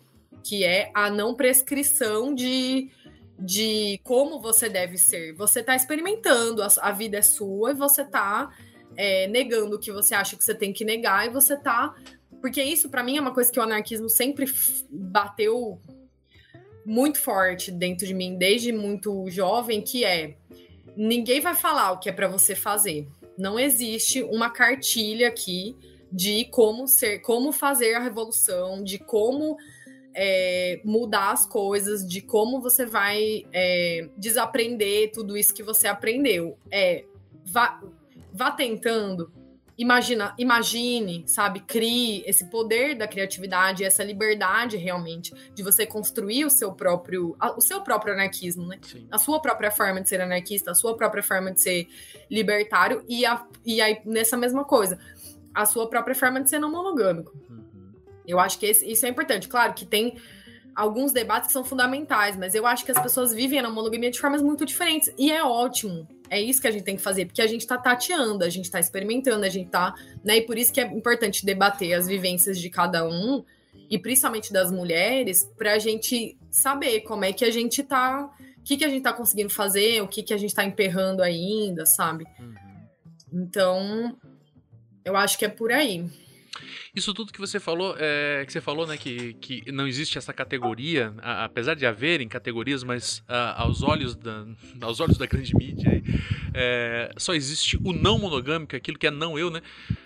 que é a não prescrição de, de como você deve ser. Você está experimentando, a, a, vida é sua e você está é, negando o que você acha que você tem que negar e você está Porque isso, para mim, é uma coisa que o anarquismo sempre bateu muito forte dentro de mim, desde muito jovem, que é ninguém vai falar o que é para você fazer. Não existe uma cartilha aqui de como ser, como fazer a revolução, de como é, mudar as coisas, de como você vai é, desaprender tudo isso que você aprendeu. É, vá, vá tentando, imagina, imagine, sabe, crie esse poder da criatividade, essa liberdade realmente de você construir o seu próprio, o seu próprio anarquismo, né? Sim. A sua própria forma de ser anarquista, a sua própria forma de ser libertário e, a, e aí nessa mesma coisa, a sua própria forma de ser não monogâmico. Hum. Eu acho que esse, isso é importante. Claro que tem alguns debates que são fundamentais, mas eu acho que as pessoas vivem na monogamia de formas muito diferentes. E é ótimo. É isso que a gente tem que fazer, porque a gente tá tateando, a gente tá experimentando, a gente tá. Né, e por isso que é importante debater as vivências de cada um, e principalmente das mulheres, pra gente saber como é que a gente tá. O que, que a gente tá conseguindo fazer, o que, que a gente tá emperrando ainda, sabe? Uhum. Então, eu acho que é por aí. Isso tudo que você falou, é, que você falou, né, que, que não existe essa categoria, a, apesar de haverem categorias, mas a, aos olhos da, aos olhos da grande mídia, é, só existe o não monogâmico, aquilo que é não eu, né?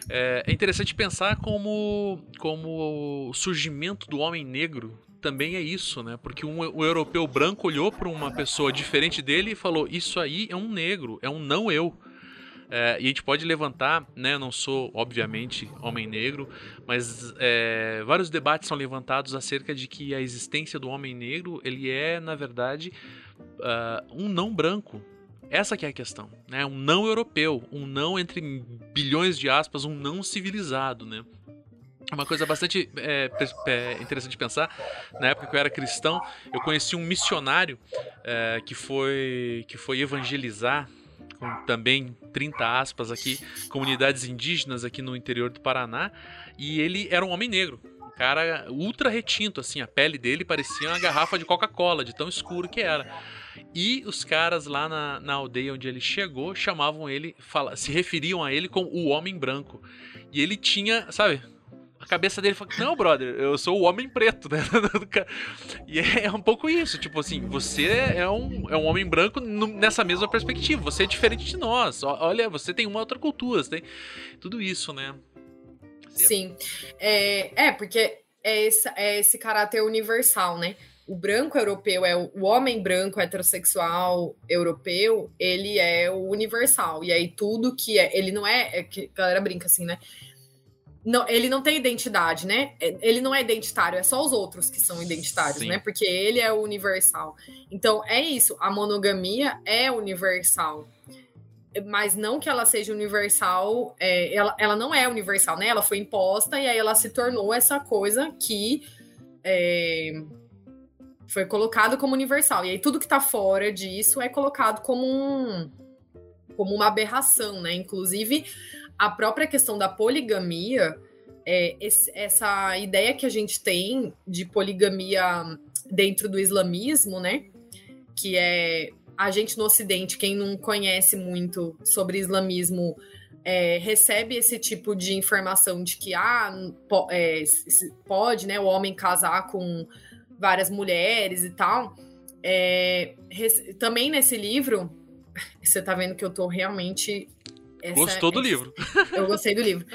É, é interessante pensar como, como o surgimento do homem negro também é isso, né? Porque um, o europeu branco olhou para uma pessoa diferente dele e falou: Isso aí é um negro, é um não eu. É, e a gente pode levantar, né? Eu não sou, obviamente, homem negro, mas é, vários debates são levantados acerca de que a existência do homem negro ele é, na verdade, uh, um não branco. Essa que é a questão, né? Um não europeu, um não entre bilhões de aspas, um não civilizado, né? Uma coisa bastante é, é, interessante de pensar, na época que eu era cristão, eu conheci um missionário é, que, foi, que foi evangelizar com também 30 aspas aqui, comunidades indígenas aqui no interior do Paraná, e ele era um homem negro. Um cara ultra retinto, assim, a pele dele parecia uma garrafa de Coca-Cola, de tão escuro que era. E os caras lá na, na aldeia onde ele chegou chamavam ele, fala, se referiam a ele como o Homem Branco. E ele tinha, sabe, cabeça dele falou: Não, brother, eu sou o homem preto, né? e é, é, um pouco isso, tipo assim, você é um, é um homem branco nessa mesma perspectiva, você é diferente de nós. Olha, você tem uma outra cultura, você tem tudo isso, né? Sim. É, é porque é esse, é esse caráter universal, né? O branco europeu é o homem branco heterossexual europeu, ele é o universal. E aí tudo que é. Ele não é. é que a galera brinca assim, né? Não, ele não tem identidade, né? Ele não é identitário, é só os outros que são identitários, Sim. né? Porque ele é o universal. Então é isso, a monogamia é universal. Mas não que ela seja universal, é, ela, ela não é universal, né? Ela foi imposta e aí ela se tornou essa coisa que é, foi colocado como universal. E aí tudo que tá fora disso é colocado como um como uma aberração, né? Inclusive, a própria questão da poligamia, é, esse, essa ideia que a gente tem de poligamia dentro do islamismo, né? Que é a gente no Ocidente, quem não conhece muito sobre islamismo, é, recebe esse tipo de informação de que ah, é, pode né, o homem casar com várias mulheres e tal. É, também nesse livro, você tá vendo que eu tô realmente essa, Gostou do essa, livro. Eu gostei do livro.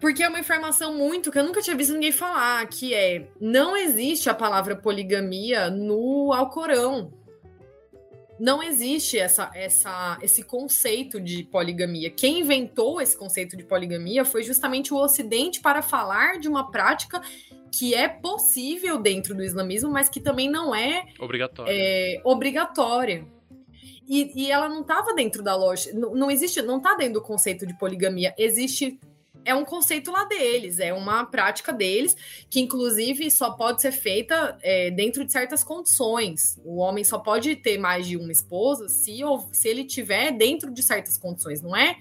Porque é uma informação muito que eu nunca tinha visto ninguém falar, que é não existe a palavra poligamia no Alcorão. Não existe essa, essa, esse conceito de poligamia. Quem inventou esse conceito de poligamia foi justamente o Ocidente para falar de uma prática que é possível dentro do islamismo, mas que também não é obrigatória. É, obrigatória. E, e ela não estava dentro da loja. Não, não existe, não está dentro do conceito de poligamia. Existe é um conceito lá deles, é uma prática deles, que inclusive só pode ser feita é, dentro de certas condições. O homem só pode ter mais de uma esposa se, ou, se ele tiver dentro de certas condições, não é,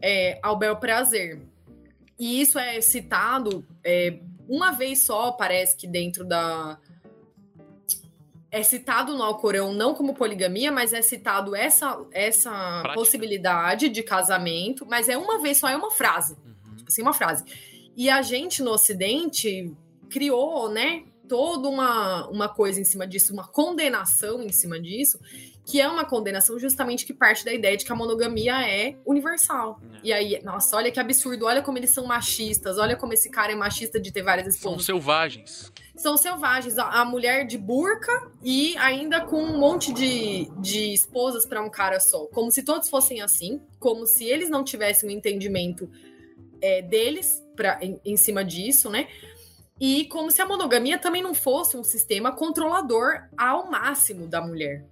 é ao bel prazer. E isso é citado é, uma vez só, parece que dentro da, é citado no Alcorão não como poligamia, mas é citado essa, essa possibilidade de casamento, mas é uma vez só, é uma frase. Uhum. Tipo assim, uma frase. E a gente no Ocidente criou, né, toda uma, uma coisa em cima disso, uma condenação em cima disso, que é uma condenação justamente que parte da ideia de que a monogamia é universal. É. E aí, nossa, olha que absurdo, olha como eles são machistas, olha como esse cara é machista de ter várias esposas. São selvagens são selvagens. A, mulher de burca e ainda com um monte de, de esposas para um cara só. Como se todos fossem assim, como se eles não tivessem um entendimento é, deles pra, em, em cima disso, né? E como se a monogamia também não fosse um sistema controlador ao máximo da mulher.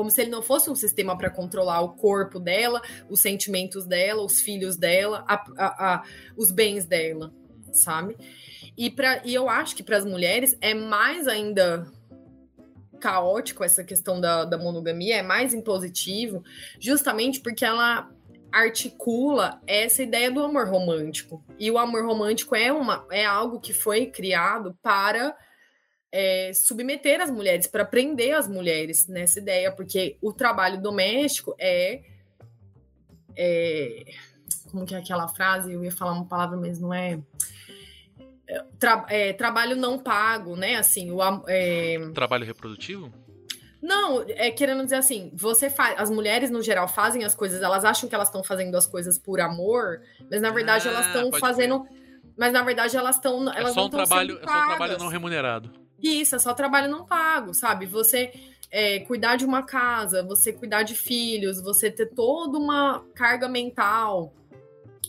Como se ele não fosse um sistema para controlar o corpo dela, os sentimentos dela, os filhos dela, a, a, a, os bens dela, sabe? E, pra, e eu acho que para as mulheres é mais ainda caótico essa questão da, da monogamia, é mais impositivo, justamente porque ela articula essa ideia do amor romântico. E o amor romântico é, uma, é algo que foi criado para é, submeter as mulheres, para prender as mulheres nessa ideia, porque o trabalho doméstico é, é. Como que é aquela frase? Eu ia falar uma palavra, mas não é tra, é, trabalho não pago, né? Assim, o é... trabalho reprodutivo? Não, é querendo dizer assim, você faz, as mulheres no geral fazem as coisas, elas acham que elas estão fazendo as coisas por amor, mas na verdade ah, elas estão fazendo, mas na verdade elas estão, elas é só um trabalho, é só um trabalho não remunerado. Isso, é só trabalho não pago, sabe? Você é, cuidar de uma casa, você cuidar de filhos, você ter toda uma carga mental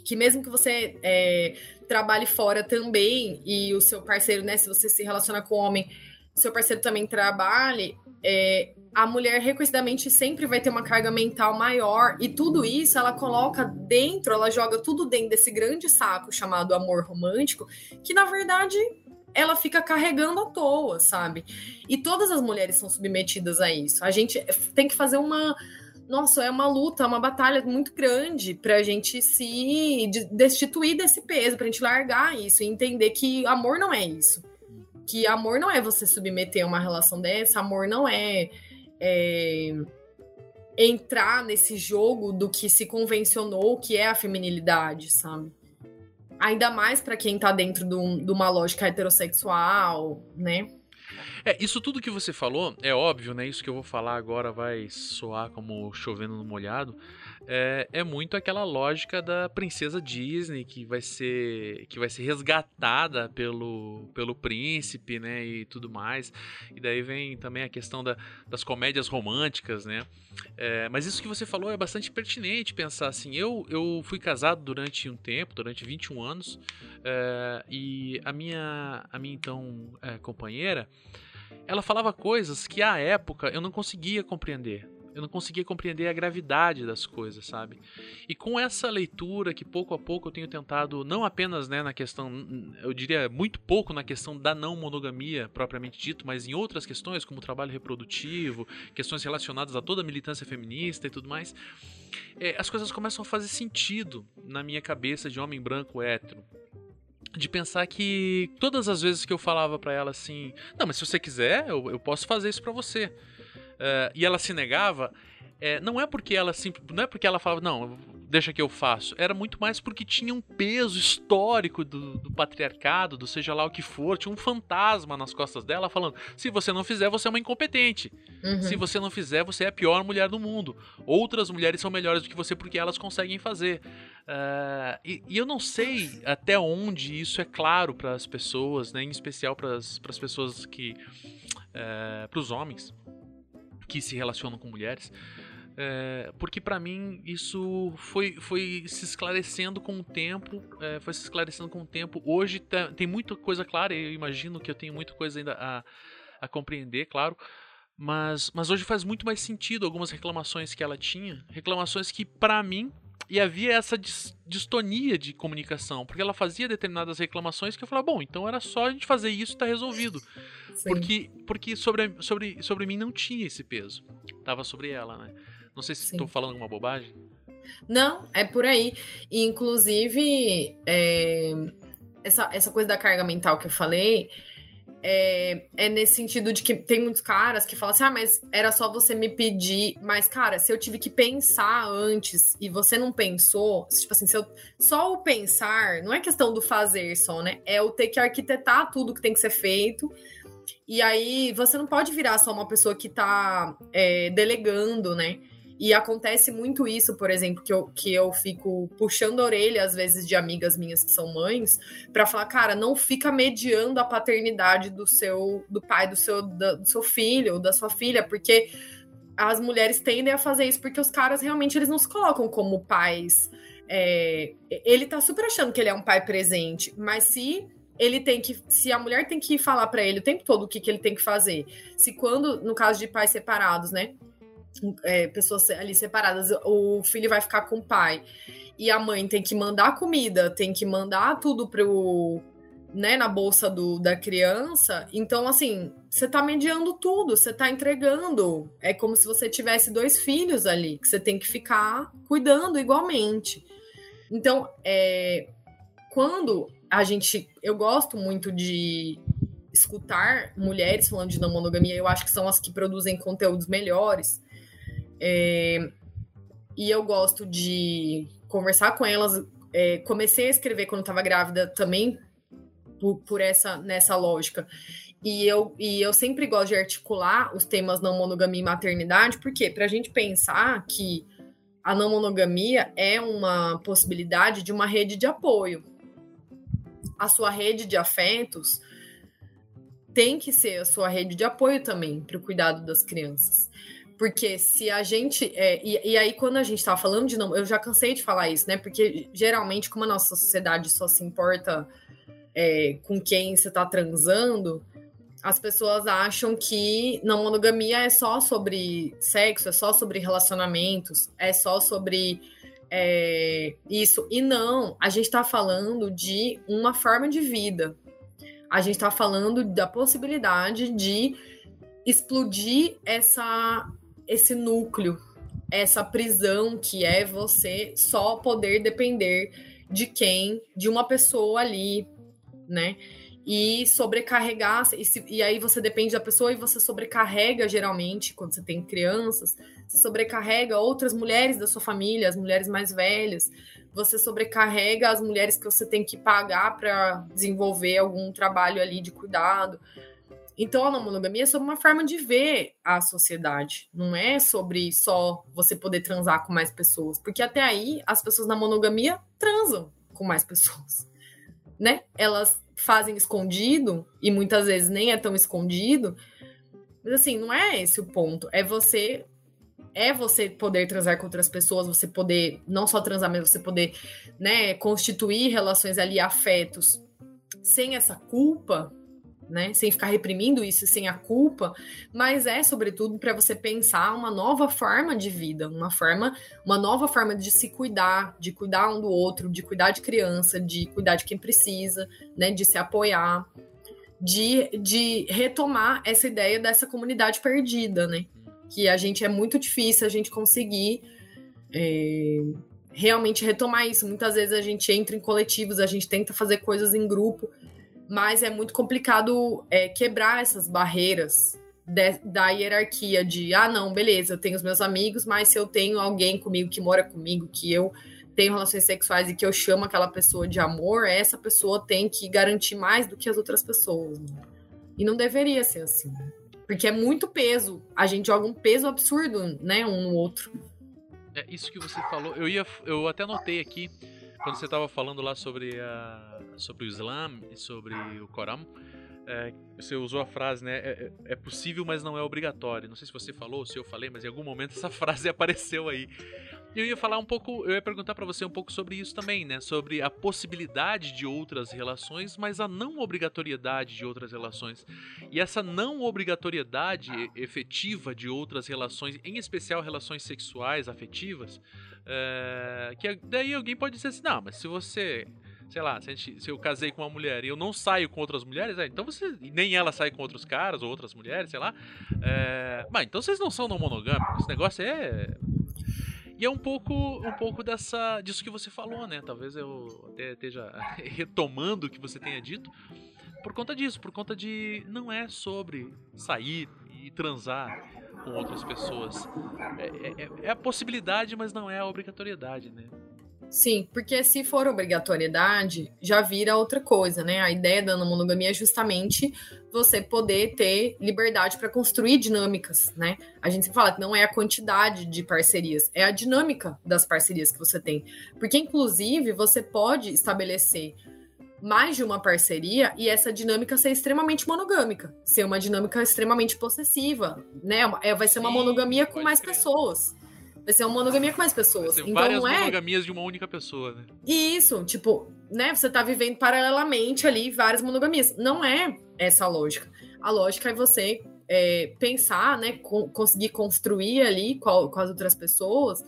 que mesmo que você é, trabalhe fora também e o seu parceiro, né, se você se relaciona com homem, seu parceiro também trabalhe, é, a mulher reconhecidamente sempre vai ter uma carga mental maior e tudo isso ela coloca dentro, ela joga tudo dentro desse grande saco chamado amor romântico, que na verdade ela fica carregando à toa, sabe? E todas as mulheres são submetidas a isso. A gente tem que fazer uma nossa, é uma luta, uma batalha muito grande pra gente se destituir desse peso, pra gente largar isso e entender que amor não é isso. Que amor não é você submeter a uma relação dessa, amor não é, é entrar nesse jogo do que se convencionou que é a feminilidade, sabe? Ainda mais para quem tá dentro de uma lógica heterossexual, né? É, isso tudo que você falou é óbvio, né? Isso que eu vou falar agora vai soar como chovendo no molhado. É, é muito aquela lógica da princesa Disney que vai ser que vai ser resgatada pelo, pelo príncipe, né? E tudo mais. E daí vem também a questão da, das comédias românticas, né? É, mas isso que você falou é bastante pertinente pensar assim. Eu, eu fui casado durante um tempo, durante 21 anos, é, e a minha, a minha então é, companheira ela falava coisas que à época eu não conseguia compreender. Eu não conseguia compreender a gravidade das coisas, sabe? E com essa leitura que pouco a pouco eu tenho tentado, não apenas né, na questão, eu diria muito pouco na questão da não monogamia propriamente dito, mas em outras questões, como trabalho reprodutivo, questões relacionadas a toda a militância feminista e tudo mais, é, as coisas começam a fazer sentido na minha cabeça de homem branco hétero de pensar que todas as vezes que eu falava para ela assim, não, mas se você quiser, eu, eu posso fazer isso para você, uh, e ela se negava, é, não é porque ela sempre, não é porque ela falava, não, deixa que eu faço. Era muito mais porque tinha um peso histórico do, do, patriarcado, do seja lá o que for, tinha um fantasma nas costas dela falando: se você não fizer, você é uma incompetente. Uhum. Se você não fizer, você é a pior mulher do mundo. Outras mulheres são melhores do que você porque elas conseguem fazer. Uh, e, e, eu não sei até onde isso é claro para as pessoas, né, em especial para as pessoas que. Uh, para os homens que se relacionam com mulheres. É, porque para mim isso foi, foi se esclarecendo com o tempo, é, foi se esclarecendo com o tempo. Hoje tá, tem muita coisa clara, eu imagino que eu tenho muita coisa ainda a, a compreender, claro. Mas, mas hoje faz muito mais sentido algumas reclamações que ela tinha, reclamações que para mim e havia essa dis distonia de comunicação, porque ela fazia determinadas reclamações que eu falava, bom, então era só a gente fazer isso e tá resolvido. Sim. Porque, porque sobre, sobre, sobre mim não tinha esse peso. Tava sobre ela, né? Não sei se estou falando alguma bobagem. Não, é por aí. E, inclusive, é, essa, essa coisa da carga mental que eu falei é, é, nesse sentido de que tem muitos caras que falam assim: ah, mas era só você me pedir. Mas, cara, se eu tive que pensar antes e você não pensou, tipo assim, se eu, só o pensar, não é questão do fazer só, né? É o ter que arquitetar tudo que tem que ser feito e aí você não pode virar só uma pessoa que tá é, delegando, né? E acontece muito isso, por exemplo, que eu, que eu fico puxando a orelha, às vezes, de amigas minhas que são mães, para falar, cara, não fica mediando a paternidade do seu, do pai do seu, da, do seu filho, da sua filha, porque as mulheres tendem a fazer isso porque os caras realmente eles não se colocam como pais. É, ele tá super achando que ele é um pai presente, mas se ele tem que. Se a mulher tem que falar para ele o tempo todo o que, que ele tem que fazer. Se quando, no caso de pais separados, né? É, pessoas ali separadas, o filho vai ficar com o pai e a mãe tem que mandar comida, tem que mandar tudo pro. Né, na bolsa do, da criança, então assim, você tá mediando tudo, você tá entregando. É como se você tivesse dois filhos ali, que você tem que ficar cuidando igualmente. Então, é, quando a gente. Eu gosto muito de escutar mulheres falando de não monogamia, eu acho que são as que produzem conteúdos melhores. É, e eu gosto de conversar com elas. É, comecei a escrever quando estava grávida também por, por, essa nessa lógica. E eu, e eu sempre gosto de articular os temas não monogamia e maternidade, porque para a gente pensar que a não monogamia é uma possibilidade de uma rede de apoio a sua rede de afetos tem que ser a sua rede de apoio também para o cuidado das crianças. Porque se a gente. É, e, e, aí, quando a gente está falando de não. Eu já cansei de falar isso, né? Porque geralmente, como a nossa sociedade só se importa é, com quem você está transando, as pessoas acham que não monogamia é só sobre sexo, é só sobre relacionamentos, é só sobre é, isso. E não, a gente está falando de uma forma de vida. A gente está falando da possibilidade de explodir essa, esse núcleo essa prisão que é você só poder depender de quem, de uma pessoa ali, né? E sobrecarregar, e, se, e aí você depende da pessoa e você sobrecarrega geralmente, quando você tem crianças, você sobrecarrega outras mulheres da sua família, as mulheres mais velhas, você sobrecarrega as mulheres que você tem que pagar para desenvolver algum trabalho ali de cuidado. Então, a monogamia é sobre uma forma de ver a sociedade. Não é sobre só você poder transar com mais pessoas. Porque até aí, as pessoas na monogamia transam com mais pessoas. Né? Elas fazem escondido, e muitas vezes nem é tão escondido. Mas assim, não é esse o ponto. É você. É você poder transar com outras pessoas, você poder não só transar, mas você poder, né, constituir relações ali, afetos, sem essa culpa, né? Sem ficar reprimindo isso, sem a culpa, mas é sobretudo para você pensar uma nova forma de vida, uma forma, uma nova forma de se cuidar, de cuidar um do outro, de cuidar de criança, de cuidar de quem precisa, né? De se apoiar, de, de retomar essa ideia dessa comunidade perdida, né? Que a gente é muito difícil a gente conseguir é, realmente retomar isso. Muitas vezes a gente entra em coletivos, a gente tenta fazer coisas em grupo mas é muito complicado é, quebrar essas barreiras de, da hierarquia de ah, não, beleza, eu tenho os meus amigos, mas se eu tenho alguém comigo que mora comigo, que eu tenho relações sexuais e que eu chamo aquela pessoa de amor, essa pessoa tem que garantir mais do que as outras pessoas. Né? E não deveria ser assim. Porque é muito peso. A gente joga um peso absurdo, né, um no outro. É isso que você falou. Eu ia, eu até notei aqui quando você estava falando lá sobre, a, sobre o Islã e sobre o Corão, é, você usou a frase, né? É, é, possível, mas não é obrigatório. Não sei se você falou, se eu falei, mas em algum momento essa frase apareceu aí. Eu ia falar um pouco, eu ia perguntar para você um pouco sobre isso também, né? Sobre a possibilidade de outras relações, mas a não obrigatoriedade de outras relações. E essa não obrigatoriedade efetiva de outras relações, em especial relações sexuais, afetivas, é, que daí alguém pode dizer assim, não, mas se você sei lá, se, gente, se, eu casei com uma mulher e eu não saio com outras mulheres, é, então você. Nem ela sai com outros caras ou outras mulheres, sei lá. É, mas então vocês não são não monogâmicos. Esse negócio é. E é um pouco, um pouco dessa, disso que você falou, né? Talvez eu até esteja retomando o que você tenha dito. Por conta disso, por conta de. Não é sobre sair e transar com outras pessoas. É, é, é, a possibilidade, mas não é a obrigatoriedade, né? Sim, porque se for obrigatoriedade, já vira outra coisa, né? A ideia da monogamia é justamente você poder ter liberdade para construir dinâmicas, né? A gente sempre fala que não é a quantidade de parcerias, é a dinâmica das parcerias que você tem. Porque, inclusive, você pode estabelecer mais de uma parceria e essa dinâmica ser extremamente monogâmica, ser uma dinâmica extremamente possessiva, né? É, vai ser uma Sim, monogamia com mais crer. pessoas. Vai ser uma monogamia com mais pessoas. Vai então várias não é... monogamias de uma única pessoa, né? Isso, tipo, né? Você tá vivendo paralelamente ali várias monogamias. Não é essa a lógica. A lógica é você é, pensar, né? conseguir construir ali com, com as outras pessoas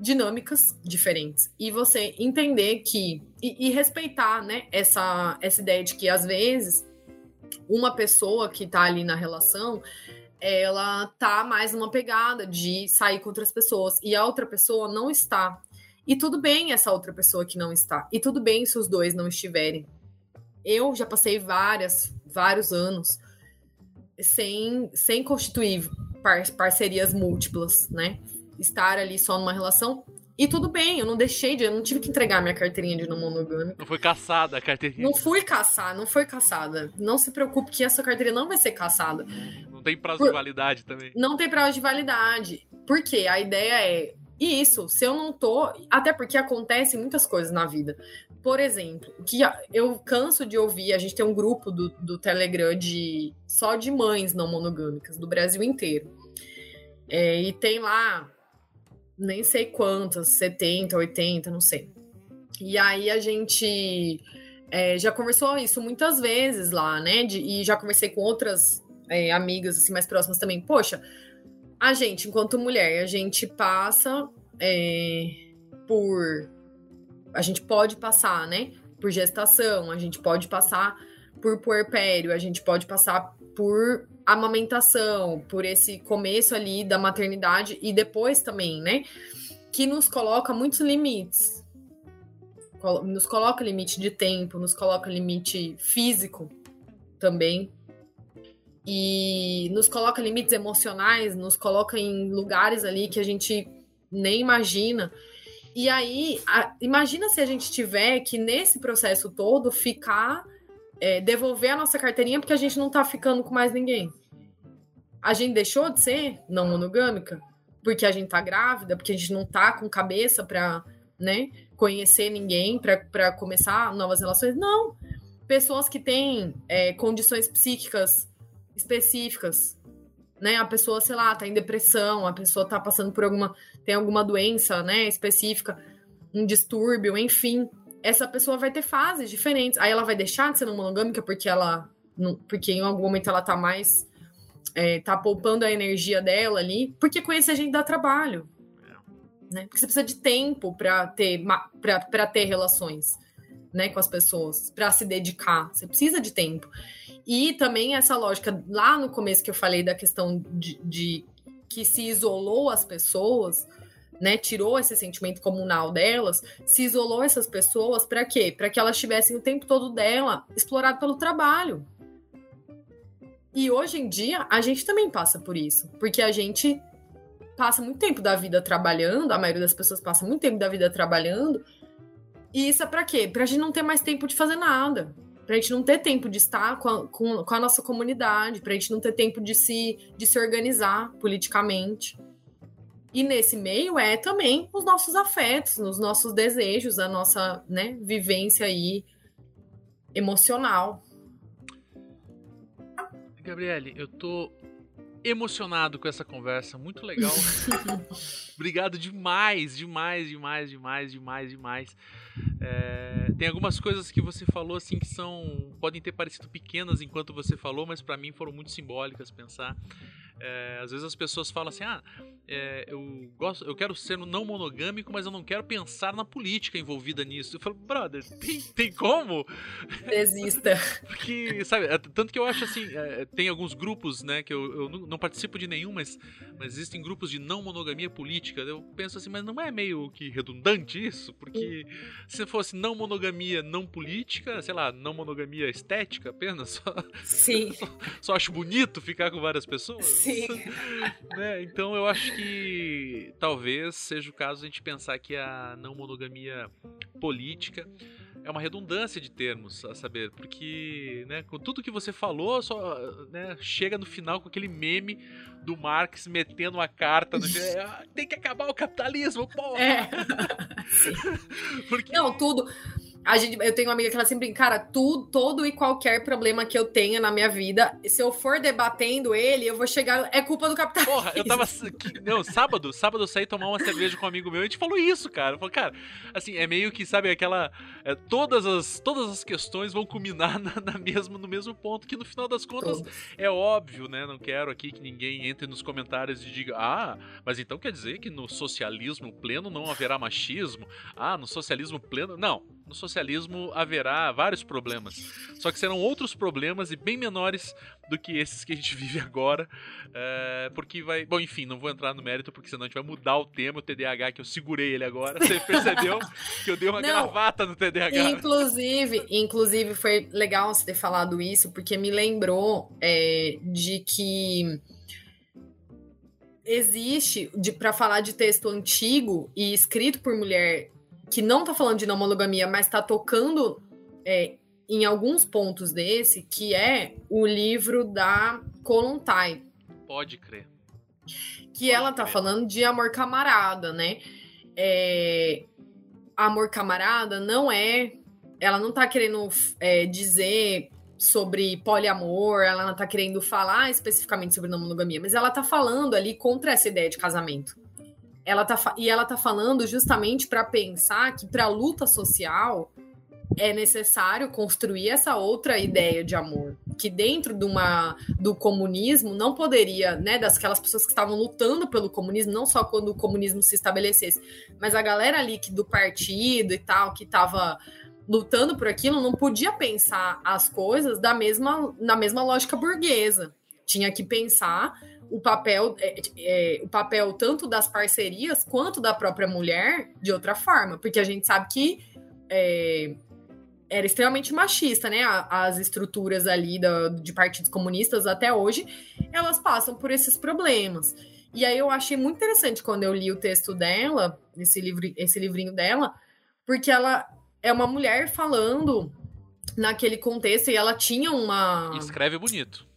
dinâmicas diferentes. E você entender que. E, e, respeitar, né? Essa, essa ideia de que às vezes uma pessoa que tá ali na relação ela tá mais numa pegada de sair com outras pessoas e a outra pessoa não está. E tudo bem essa outra pessoa que não está. E tudo bem se os dois não estiverem. Eu já passei várias, vários anos sem, sem constituir par parcerias múltiplas, né? Estar ali só numa relação. E tudo bem, eu não deixei de. Eu não tive que entregar minha carteirinha de não monogâmico. Não foi caçada a carteirinha. Não fui caçar, não foi caçada. Não se preocupe que essa carteirinha não vai ser caçada. Não tem prazo Por... de validade também. Não tem prazo de validade. Por quê? A ideia é. E isso, se eu não tô. Até porque acontecem muitas coisas na vida. Por exemplo, que eu canso de ouvir, a gente tem um grupo do, do Telegram de só de mães não monogâmicas do Brasil inteiro. É, e tem lá nem sei quantas, 70, 80, não sei. E aí a gente é, já conversou isso muitas vezes lá, né? De, e já conversei com outras é, amigas assim mais próximas também. Poxa, a gente, enquanto mulher, a gente passa é, por. A gente pode passar, né? Por gestação, a gente pode passar por puerpério, a gente pode passar por amamentação, por esse começo ali da maternidade e depois também, né? Que nos coloca muitos limites. Nos coloca limite de tempo, nos coloca limite físico também. E nos coloca limites emocionais, nos coloca em lugares ali que a gente nem imagina. E aí, a, imagina se a gente tiver que, nesse processo todo, ficar. É, devolver a nossa carteirinha porque a gente não tá ficando com mais ninguém. A gente deixou de ser não monogâmica porque a gente tá grávida, porque a gente não tá com cabeça pra, né, conhecer ninguém, para começar novas relações. Não. Pessoas que têm é, condições psíquicas específicas, né? A pessoa, sei lá, tá em depressão, a pessoa tá passando por alguma tem alguma doença, né, específica, um distúrbio, enfim, essa pessoa vai ter fases diferentes. Aí ela vai deixar de ser não monogâmica porque ela porque em algum momento ela tá mais é, tá poupando a energia dela ali, porque conhecer a gente dá trabalho. Né? Porque você precisa de tempo para ter para ter relações, né, com as pessoas, para se dedicar. Você precisa de tempo. E também essa lógica lá no começo que eu falei da questão de, de que se isolou as pessoas, né, tirou esse sentimento comunal delas, se isolou essas pessoas para quê? Para que elas tivessem o tempo todo dela explorado pelo trabalho. E hoje em dia a gente também passa por isso, porque a gente passa muito tempo da vida trabalhando, a maioria das pessoas passa muito tempo da vida trabalhando. E isso é para quê? Pra gente não ter mais tempo de fazer nada pra gente não ter tempo de estar com a, com, com a nossa comunidade, pra gente não ter tempo de se, de se organizar politicamente. E nesse meio é também os nossos afetos, os nossos desejos, a nossa né, vivência aí emocional. Gabriele, eu tô emocionado com essa conversa, muito legal. Obrigado demais, demais, demais, demais, demais, demais. É, tem algumas coisas que você falou assim que são podem ter parecido pequenas enquanto você falou, mas para mim foram muito simbólicas pensar. É, às vezes as pessoas falam assim: ah, é, eu gosto, eu quero ser não monogâmico, mas eu não quero pensar na política envolvida nisso. Eu falo, brother, tem, tem como? Desista. Porque, sabe, é, tanto que eu acho assim, é, tem alguns grupos, né, que eu, eu não participo de nenhum, mas, mas existem grupos de não monogamia política. Eu penso assim, mas não é meio que redundante isso? Porque se fosse não monogamia não política, sei lá, não monogamia estética apenas, só, Sim. só, só acho bonito ficar com várias pessoas. Sim. né? Então eu acho que talvez seja o caso a gente pensar que a não monogamia política é uma redundância de termos, a saber, porque, né, com tudo que você falou, só né, chega no final com aquele meme do Marx metendo uma carta no ah, tem que acabar o capitalismo, porra. É. Não, tudo a gente, eu tenho uma amiga que ela sempre cara, tudo, todo e qualquer problema que eu tenha na minha vida, se eu for debatendo ele, eu vou chegar. É culpa do capitalismo. Porra, eu tava. Não, sábado, sábado eu saí tomar uma cerveja com um amigo meu e a gente falou isso, cara. Falou, cara, assim, é meio que, sabe, aquela. É, todas, as, todas as questões vão culminar na, na mesmo, no mesmo ponto, que no final das contas Todos. é óbvio, né? Não quero aqui que ninguém entre nos comentários e diga, ah, mas então quer dizer que no socialismo pleno não haverá machismo? Ah, no socialismo pleno. Não no socialismo haverá vários problemas. Só que serão outros problemas e bem menores do que esses que a gente vive agora. É, porque vai. Bom, enfim, não vou entrar no mérito, porque senão a gente vai mudar o tema, o TDAH, que eu segurei ele agora. Você percebeu que eu dei uma não, gravata no TDAH. Inclusive, inclusive, foi legal você ter falado isso, porque me lembrou é, de que existe para falar de texto antigo e escrito por mulher que não tá falando de não monogamia, mas tá tocando é, em alguns pontos desse, que é o livro da Kolontai. Pode crer. Que Pode ela tá crer. falando de amor camarada, né? É, amor camarada não é. Ela não tá querendo é, dizer sobre poliamor, ela não tá querendo falar especificamente sobre não monogamia, mas ela tá falando ali contra essa ideia de casamento ela tá, e ela tá falando justamente para pensar que para a luta social é necessário construir essa outra ideia de amor, que dentro de uma, do comunismo não poderia, né, das aquelas pessoas que estavam lutando pelo comunismo, não só quando o comunismo se estabelecesse, mas a galera ali que do partido e tal, que estava lutando por aquilo não podia pensar as coisas da mesma, na mesma lógica burguesa. Tinha que pensar o papel, é, é, o papel tanto das parcerias quanto da própria mulher de outra forma, porque a gente sabe que é, era extremamente machista, né? As estruturas ali da, de partidos comunistas até hoje, elas passam por esses problemas. E aí eu achei muito interessante quando eu li o texto dela, esse, livro, esse livrinho dela, porque ela é uma mulher falando naquele contexto e ela tinha uma. Escreve bonito.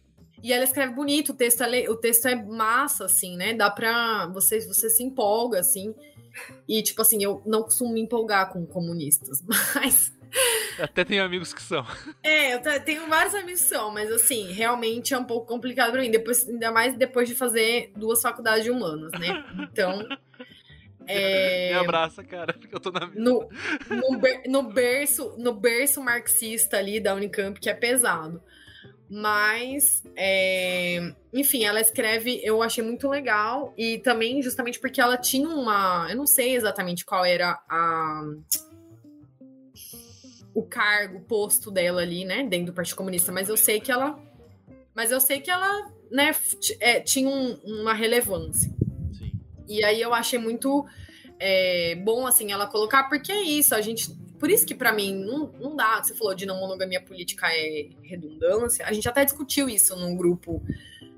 E ela escreve bonito, o texto é, o texto é massa, assim, né? Dá pra. Você, você se empolga, assim. E, tipo assim, eu não costumo me empolgar com comunistas, mas. Até tenho amigos que são. É, eu tenho vários amigos que são, mas assim, realmente é um pouco complicado pra mim. Depois, ainda mais depois de fazer duas faculdades de humanas, né? Então. É... Me abraça, cara, porque eu tô na no, no, ber, no, berço, no berço marxista ali da Unicamp, que é pesado. Mas, é... enfim, ela escreve, eu achei muito legal. E também, justamente porque ela tinha uma. Eu não sei exatamente qual era a. O cargo, o posto dela ali, né, dentro do Partido Comunista, mas eu sei que ela. Mas eu sei que ela, né, é, tinha um, uma relevância. Sim. E aí eu achei muito é, bom, assim, ela colocar, porque é isso, a gente por isso que para mim não, não dá. Você falou de não monogamia política é redundância. A gente até discutiu isso num grupo.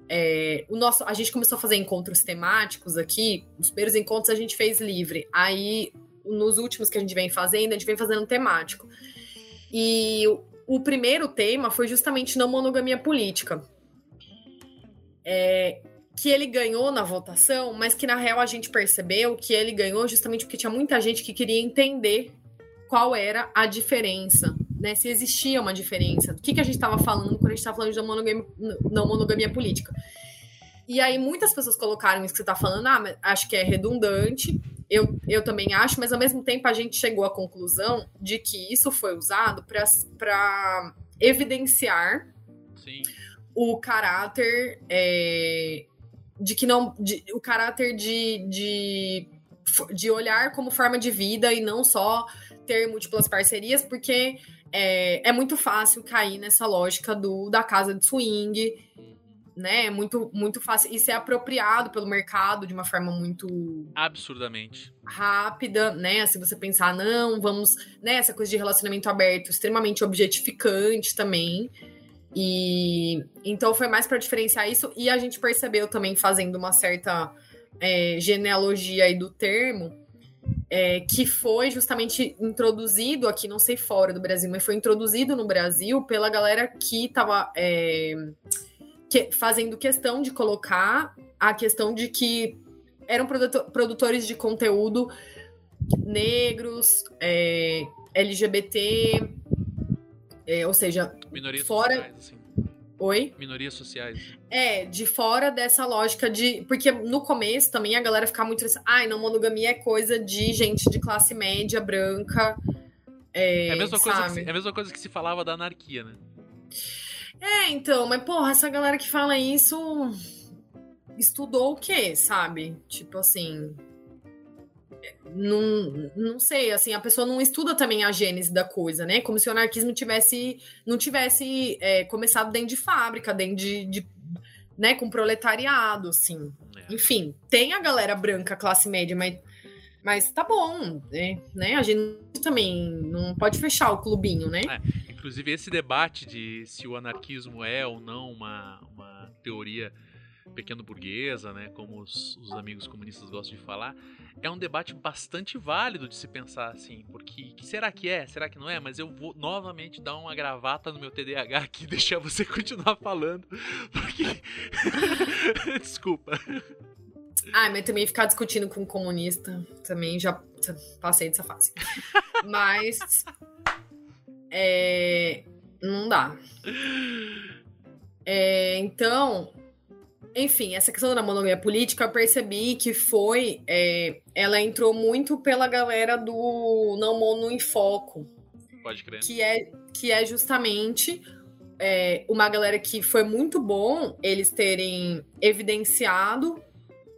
É, o nosso, a gente começou a fazer encontros temáticos aqui. Os primeiros encontros a gente fez livre. Aí, nos últimos que a gente vem fazendo, a gente vem fazendo temático. E o, primeiro tema foi justamente não monogamia política. É, que ele ganhou na votação, mas que na real a gente percebeu que ele ganhou justamente porque tinha muita gente que queria entender qual era a diferença, né? Se existia uma diferença. Do que, que a gente estava falando quando a gente estava falando de não monogamia, não monogamia política. E aí muitas pessoas colocaram isso que você está falando, ah, acho que é redundante. Eu, eu também acho, mas ao mesmo tempo a gente chegou à conclusão de que isso foi usado para evidenciar Sim. o caráter é, de que não. De, o caráter de, de, de olhar como forma de vida e não só ter múltiplas parcerias, porque é, é muito fácil cair nessa lógica do da casa de swing, né? É muito, muito fácil. Isso é apropriado pelo mercado de uma forma muito. Absurdamente. Rápida, né? Assim, você pensar, não, vamos. Né? Essa coisa de relacionamento aberto, extremamente objetificante também. E então foi mais para diferenciar isso. E a gente percebeu também, fazendo uma certa é, genealogia aí do termo, é, que foi justamente introduzido aqui, não sei fora do Brasil, mas foi introduzido no Brasil pela galera que estava é, que, fazendo questão de colocar a questão de que eram produtores de conteúdo negros, é, LGBT, é, ou seja, Minorias fora. Sociais, assim. Oi? Minorias sociais. É, de fora dessa lógica de. Porque no começo também a galera ficava muito assim, ai, não, monogamia é coisa de gente de classe média, branca. É, é, a mesma coisa é a mesma coisa que se falava da anarquia, né? É, então, mas porra, essa galera que fala isso estudou o quê, sabe? Tipo assim não, não sei, assim, a pessoa não estuda também a gênese da coisa, né? Como se o anarquismo tivesse, não tivesse é, começado dentro de fábrica, dentro de, de né, com proletariado, assim. É. Enfim, tem a galera branca, classe média, mas, mas tá bom, né? né? A gente também não pode fechar o clubinho, né? É, inclusive, esse debate de se o anarquismo é ou não uma, uma teoria pequeno burguesa, né, como os, os, amigos comunistas gostam de falar, é um debate bastante válido de se pensar assim, porque que será que é, será que não é? Mas eu vou novamente dar uma gravata no meu TDAH aqui e deixar você continuar falando, porque desculpa. Ah, mas também ficar discutindo com um comunista também já passei dessa fase. mas é, não dá. É, então, enfim, essa questão da monogamia política, eu percebi que foi. É, ela entrou muito pela galera do Não Mono em Foco. Pode crer. Que é, que é justamente é, uma galera que foi muito bom eles terem evidenciado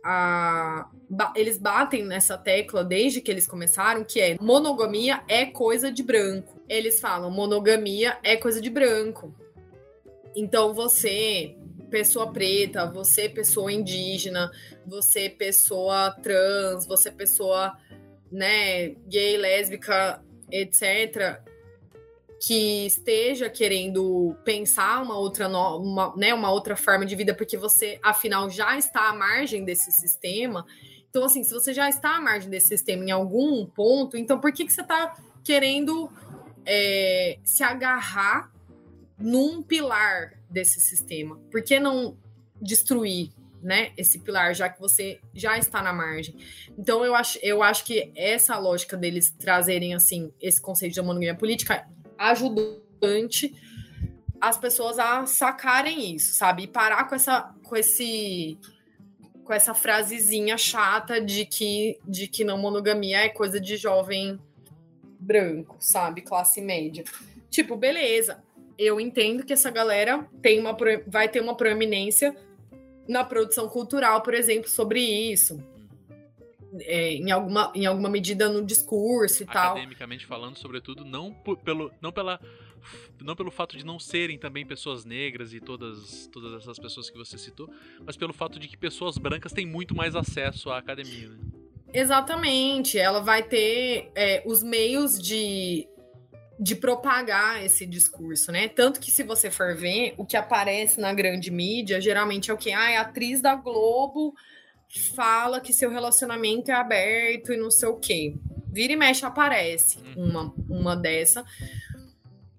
a. Eles batem nessa tecla desde que eles começaram, que é monogamia é coisa de branco. eles falam monogamia é coisa de branco. Então você, pessoa preta, você, pessoa indígena, você, pessoa trans, você, pessoa né, gay, lésbica, etc., que esteja querendo pensar uma outra, uma, né, uma outra forma de vida, porque você, afinal, já está à margem desse sistema. Então, assim, se você já está à margem desse sistema em algum ponto, então por que, que você está querendo é, se agarrar num pilar desse sistema? Por que não destruir né, esse pilar, já que você já está na margem. Então eu acho, eu acho que essa lógica deles trazerem assim esse conceito de monogamia política ajudante as pessoas a sacarem isso, sabe? E parar com essa com esse com essa frasezinha chata de que de que não monogamia é coisa de jovem branco, sabe? Classe média. Tipo, beleza. Eu entendo que essa galera tem uma vai ter uma proeminência na produção cultural, por exemplo, sobre isso é, em, alguma, em alguma medida no discurso e tal. Academicamente falando, sobretudo, não pelo, não pela não pelo fato de não serem também pessoas negras e todas, todas essas pessoas que você citou, mas pelo fato de que pessoas brancas têm muito mais acesso à academia. Né? Exatamente, ela vai ter é, os meios de, de propagar esse discurso, né? Tanto que se você for ver, o que aparece na grande mídia geralmente é o que? Ah, a atriz da Globo fala que seu relacionamento é aberto e não sei o quê. Vira e mexe aparece uhum. uma, uma dessa.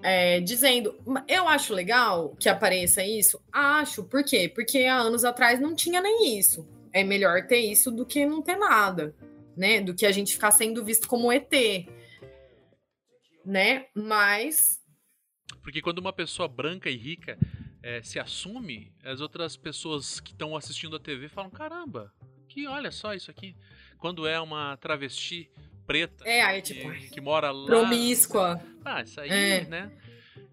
É, dizendo, eu acho legal que apareça isso. Acho, por quê? Porque há anos atrás não tinha nem isso. É melhor ter isso do que não ter nada, né? Do que a gente ficar sendo visto como ET, né? Mas. Porque quando uma pessoa branca e rica é, se assume, as outras pessoas que estão assistindo a TV falam: caramba, que olha só isso aqui. Quando é uma travesti preta é, aí, tipo, que, que mora lá. Promíscua. Ah, isso aí, é. né?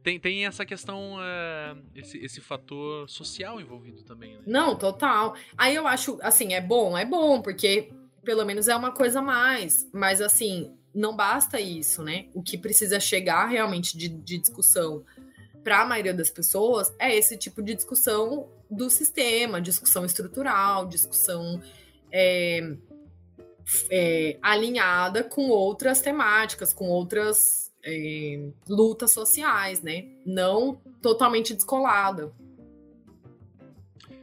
Tem, tem essa questão, uh, esse, esse fator social envolvido também, né? Não, total. Aí eu acho, assim, é bom, é bom, porque pelo menos é uma coisa a mais. Mas, assim, não basta isso, né? O que precisa chegar realmente de, de discussão para a maioria das pessoas é esse tipo de discussão do sistema, discussão estrutural, discussão é, é, alinhada com outras temáticas, com outras é, lutas sociais, né? Não totalmente descolada.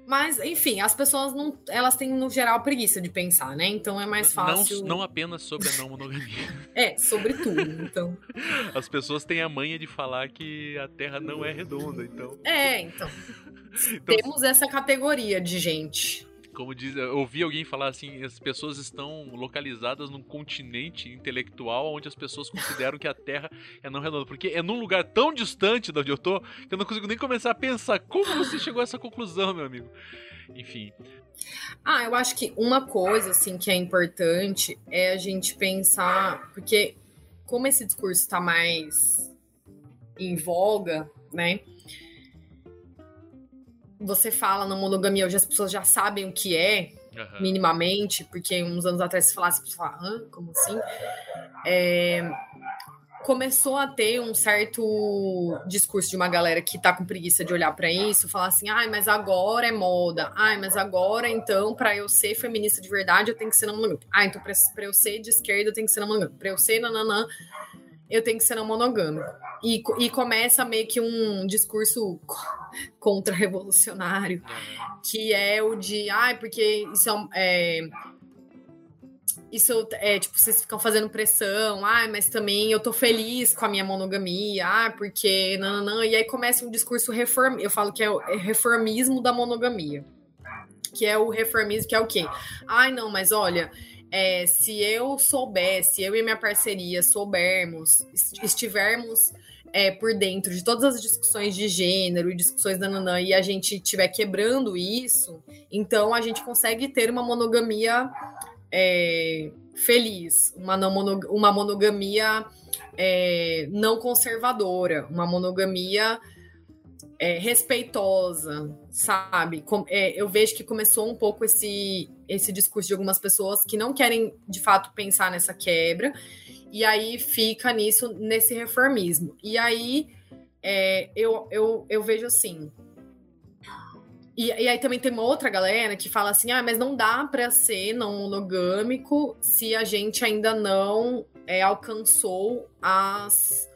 Mas, enfim, as pessoas não. Elas têm, no geral, preguiça de pensar, né? Então é mais fácil. Não, não apenas sobre a não monogamia. é, sobre tudo, então. As pessoas têm a manha de falar que a Terra não é redonda, então. É, então. então Temos essa categoria de gente como diz, eu ouvi alguém falar assim, as pessoas estão localizadas num continente intelectual onde as pessoas consideram que a Terra é não redonda, porque é num lugar tão distante de onde eu tô que eu não consigo nem começar a pensar como você chegou a essa conclusão, meu amigo. Enfim. Ah, eu acho que uma coisa assim que é importante é a gente pensar, porque como esse discurso está mais em voga, né? Você fala na monogamia, hoje as pessoas já sabem o que é, uhum. minimamente, porque uns anos atrás se falasse, fala, Hã? como assim? É, começou a ter um certo discurso de uma galera que tá com preguiça de olhar para isso, falar assim, ai, mas agora é moda, ai, mas agora então, para eu ser feminista de verdade, eu tenho que ser não monogâmica. Ah, então pra, pra eu ser de esquerda, eu tenho que ser não monogâmica. Pra eu ser nananã, eu tenho que ser não monogâmico. E, e começa meio que um discurso contra-revolucionário, que é o de, ai, ah, porque isso é, é isso é, tipo, vocês ficam fazendo pressão, ah, mas também eu tô feliz com a minha monogamia, ah, porque nananã, e aí começa um discurso reform, eu falo que é o reformismo da monogamia. Que é o reformismo, que é o quê? Ai, não, mas olha, é, se eu soubesse, eu e minha parceria soubermos, estivermos é, por dentro de todas as discussões de gênero e discussões da Nanã e a gente estiver quebrando isso, então a gente consegue ter uma monogamia é, feliz, uma, não monog uma monogamia é, não conservadora, uma monogamia é, respeitosa, sabe? Com, é, eu vejo que começou um pouco esse, esse discurso de algumas pessoas que não querem, de fato, pensar nessa quebra E aí fica nisso, nesse reformismo. E aí é, eu, eu, eu vejo assim. E, e, aí também tem uma outra galera que fala assim: ah, mas não dá para ser não monogâmico se a gente ainda não é, alcançou as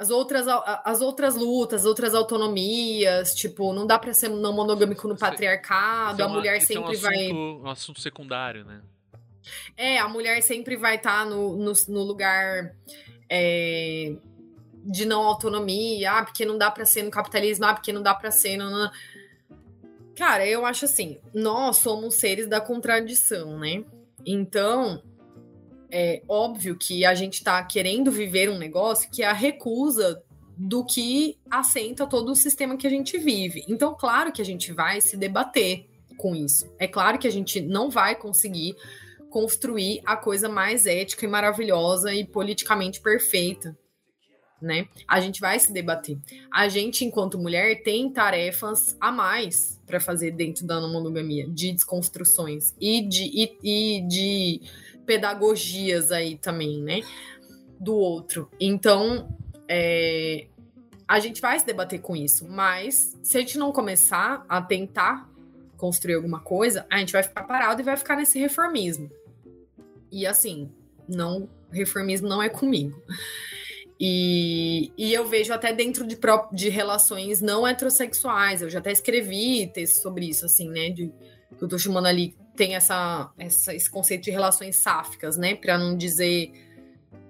as outras, as outras lutas, as outras autonomias, tipo, não dá para ser não monogâmico no patriarcado, é uma, a mulher sempre é um assunto, vai. um assunto secundário, né? É, a mulher sempre vai estar tá no, no, no, lugar é, de não autonomia, ah, porque não dá para ser no capitalismo, ah, porque não dá para ser no. Cara, eu acho assim, nós somos seres da contradição, né? Então, é óbvio que a gente está querendo viver um negócio que é a recusa do que assenta todo o sistema que a gente vive. Então, claro que a gente vai se debater com isso. É claro que a gente não vai conseguir construir a coisa mais ética e maravilhosa e politicamente perfeita, né? A gente vai se debater. A gente, enquanto mulher, tem tarefas a mais para fazer dentro da monogamia, de desconstruções e de, e, e de pedagogias aí também, né? Do outro. Então, é, a gente vai se debater com isso, mas se a gente não começar a tentar construir alguma coisa, a gente vai ficar parado e vai ficar nesse reformismo. E assim, não, reformismo não é comigo. E, e eu vejo até dentro de, de relações não heterossexuais, eu já até escrevi texto sobre isso, assim, né? De, que eu tô chamando ali tem essa, essa, esse conceito de relações sáficas, né? Para não dizer.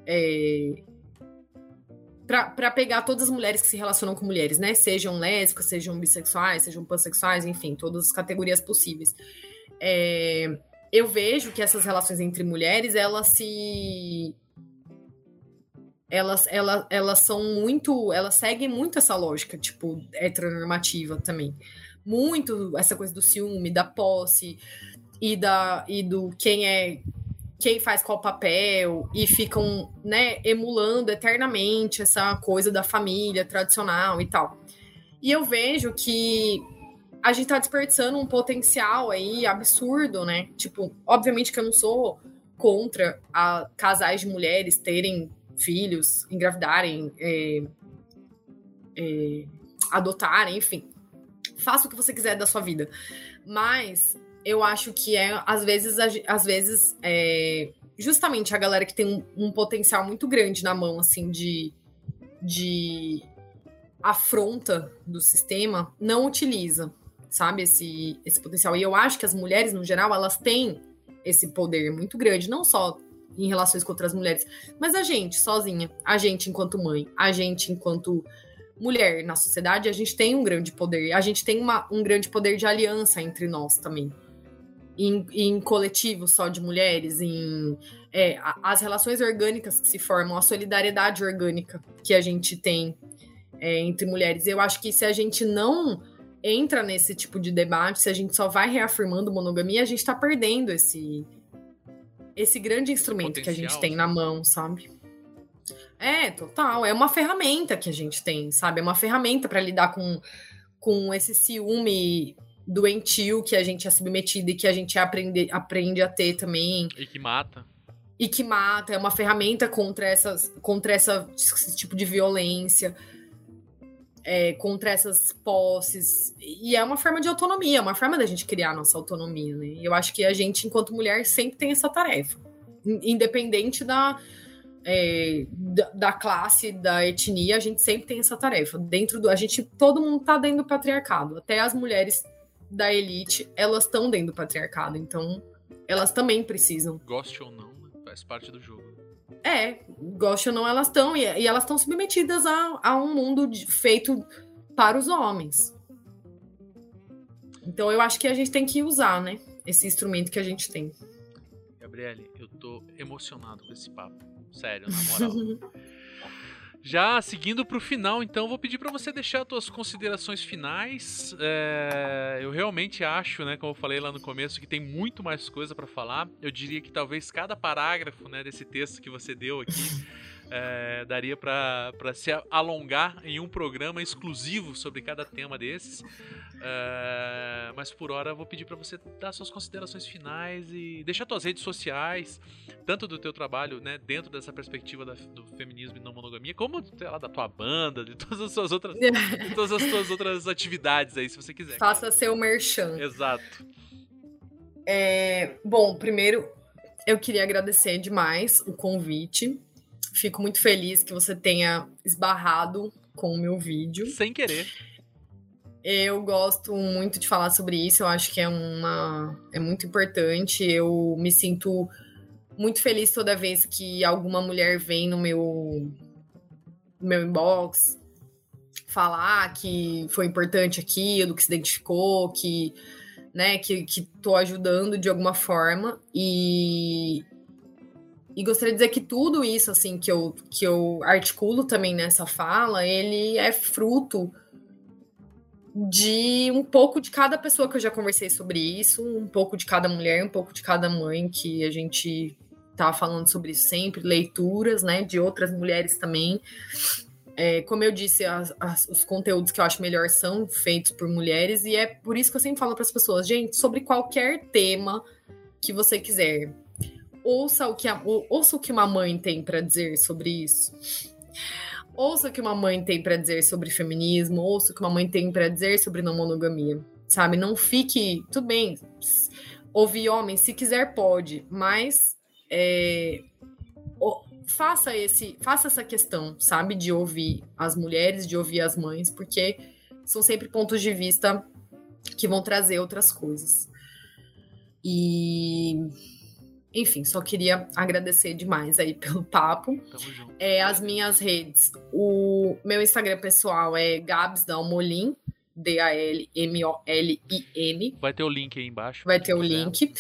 É, para pegar todas as mulheres que se relacionam com mulheres, né? Sejam lésbicas, sejam bissexuais, sejam pansexuais, enfim, todas as categorias possíveis. É, eu vejo que essas relações entre mulheres, elas se. Elas, elas, elas são muito. Elas seguem muito essa lógica, tipo, heteronormativa também. Muito essa coisa do ciúme, da posse, e, da, e do quem é quem faz qual papel e ficam, né, emulando eternamente essa coisa da família tradicional e tal. E eu vejo que a gente tá desperdiçando um potencial aí absurdo, né? Tipo, obviamente que eu não sou contra a casais de mulheres terem filhos, engravidarem, é, é, adotarem, enfim. Faça o que você quiser da sua vida. Mas eu acho que é, às vezes, às vezes, é, justamente a galera que tem um, um, potencial muito grande na mão, assim, de, de afronta do sistema, não utiliza, sabe, esse, esse potencial. E eu acho que as mulheres, no geral, elas têm esse poder muito grande, não só em relações com outras mulheres, mas a gente sozinha, a gente enquanto mãe, a gente enquanto mulher na sociedade, a gente tem um grande poder, a gente tem uma, um grande poder de aliança entre nós também em, em coletivos só de mulheres, em é, as relações orgânicas que se formam, a solidariedade orgânica que a gente tem é, entre mulheres. Eu acho que se a gente não entra nesse tipo de debate, se a gente só vai reafirmando monogamia, a gente está perdendo esse esse grande instrumento Potencial. que a gente tem na mão, sabe? É, total. É uma ferramenta que a gente tem, sabe? É uma ferramenta para lidar com, com esse ciúme doentio que a gente é submetido e que a gente aprende, aprende a ter também. E que mata. E que mata, é uma ferramenta contra, essas, contra essa, esse tipo de violência, é, contra essas posses. E é uma forma de autonomia, é uma forma da gente criar a nossa autonomia, né? Eu acho que a gente, enquanto mulher, sempre tem essa tarefa. Independente da, é, da, da, classe, da etnia, a gente sempre tem essa tarefa. Dentro do. A gente, todo mundo tá dentro do patriarcado. Até as mulheres da elite, elas estão dentro do patriarcado. Então, elas também precisam. Goste ou não, né? faz parte do jogo. É, goste ou não, elas estão. E, e, elas estão submetidas a, a um mundo de, feito para os homens. Então, eu acho que a gente tem que usar, né? Esse instrumento que a gente tem. Gabriele, eu tô emocionado com esse papo. Sério, na moral. Já seguindo para o final, então, vou pedir para você deixar suas considerações finais. É, eu realmente acho, né, como eu falei lá no começo, que tem muito mais coisa para falar. Eu diria que talvez cada parágrafo né, desse texto que você deu aqui É, daria pra se alongar em um programa exclusivo sobre cada tema desses. É, mas por hora eu vou pedir pra você dar suas considerações finais e deixar suas redes sociais, tanto do teu trabalho, né, dentro dessa perspectiva da- do feminismo e não monogamia, como lá, da tua banda, de todas as suas outras, de todas as suas outras atividades aí, se você quiser. Faça seu merchan. Exato. É, bom, primeiro eu queria agradecer demais o convite. Fico muito feliz que você tenha esbarrado com o meu vídeo. Sem querer. Eu gosto muito de falar sobre isso, eu acho que é uma é muito importante. Eu me sinto muito feliz toda vez que alguma mulher vem no meu no meu inbox falar que foi importante aquilo, que se identificou, que né, que, que tô ajudando de alguma forma e e gostaria de dizer que tudo isso assim que eu que eu articulo também nessa fala, ele é fruto de um pouco de cada pessoa que eu já conversei sobre isso, um pouco de cada mulher, um pouco de cada mãe que a gente tá falando sobre isso sempre, leituras, né, de outras mulheres também. É, como eu disse, as- as- os conteúdos que eu acho melhor são feitos por mulheres e é por isso que eu sempre falo para as pessoas, gente, sobre qualquer tema que você quiser, ouça o que a, ou- ouça o que uma mãe tem para dizer sobre isso. Ouça o que uma mãe tem pra dizer sobre feminismo, ouça o que uma mãe tem pra dizer sobre não monogamia, sabe? Não fique. Tudo bem, ouvir homem, se quiser, pode, mas é, faça, esse, faça essa questão, sabe? De ouvir as mulheres, de ouvir as mães, porque são sempre pontos de vista que vão trazer outras coisas. E. Enfim, só queria agradecer demais aí pelo papo. Tamo junto. É, as minhas redes. O meu Instagram pessoal é Gabs Dalmolin, D-A-L-M-O-L-I-N. Vai ter o link aí embaixo. Vai ter o quiser. link.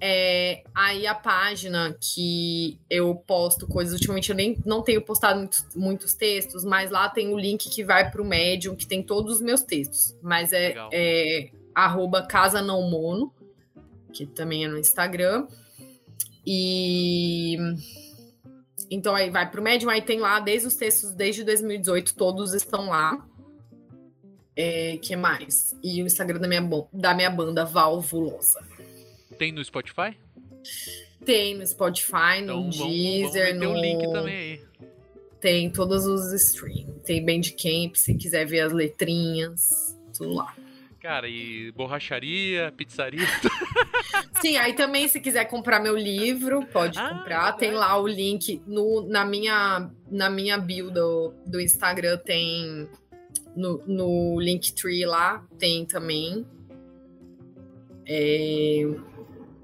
É, aí a página que eu posto coisas, ultimamente eu nem não tenho postado muitos, muitos textos, mas lá tem o link que vai pro Medium, que tem todos os meus textos. Mas é, Legal. é arroba Casa Não Mono, que também é no Instagram. E então aí vai pro Medium, aí tem lá desde os textos desde 2018, todos estão lá. É, que mais? E o Instagram da minha, da minha banda Valvulosa. Tem no Spotify? Tem no Spotify, no Então vamos, vamos Deezer, meter no... o link também aí. Tem todos os streams. Tem Bandcamp, se quiser ver as letrinhas, tudo lá. Cara, e borracharia, pizzaria. Sim, aí também se quiser comprar meu livro, pode Ah, comprar. Tem lá o link no, na minha na minha bio do, do Instagram tem no, no Linktree lá tem também. É,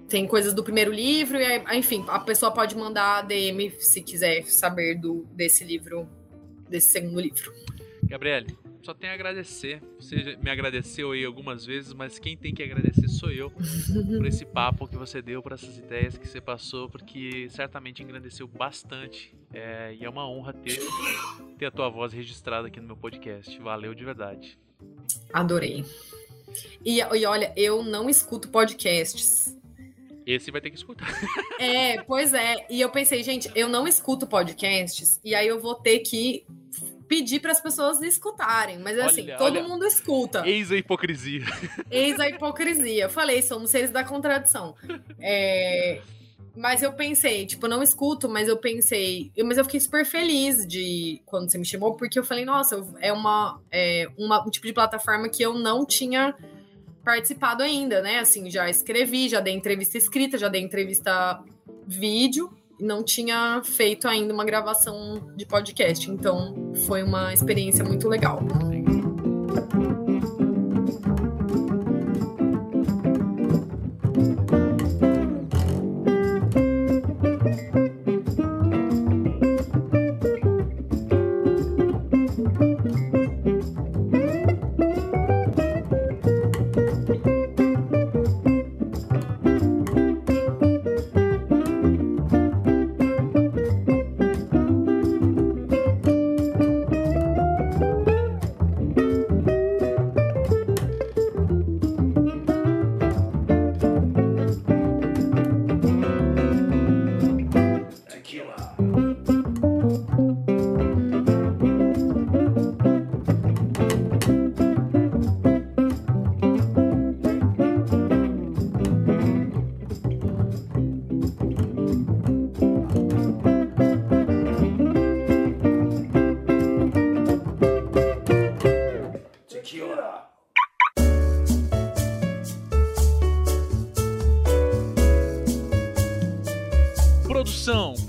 tem coisas do primeiro livro e aí, enfim, a pessoa pode mandar DM se quiser saber do desse livro, desse segundo livro. Gabriele, só tenho a agradecer. Você me agradeceu aí algumas vezes, mas quem tem que agradecer sou eu por esse papo que você deu, por essas ideias que você passou, porque certamente engrandeceu bastante. É, e é uma honra ter, ter a tua voz registrada aqui no meu podcast. Valeu de verdade. Adorei. E, e olha, eu não escuto podcasts. Esse vai ter que escutar. É, pois é. E eu pensei, gente, eu não escuto podcasts, e aí eu vou ter que pedir para as pessoas escutarem. Mas assim, Olha, todo olha. mundo escuta. Eis a hipocrisia. Eis a hipocrisia. Eu falei, somos seres da contradição. É, Mas eu pensei, tipo, não escuto, mas eu pensei. eu- Mas eu fiquei super feliz de quando você me chamou, porque eu falei, nossa, eu- é uma, é uma um tipo de plataforma que eu não tinha participado ainda, né? Assim, já escrevi, já dei entrevista escrita, já dei entrevista vídeo, não tinha feito ainda uma gravação de podcast. Então foi uma experiência muito legal.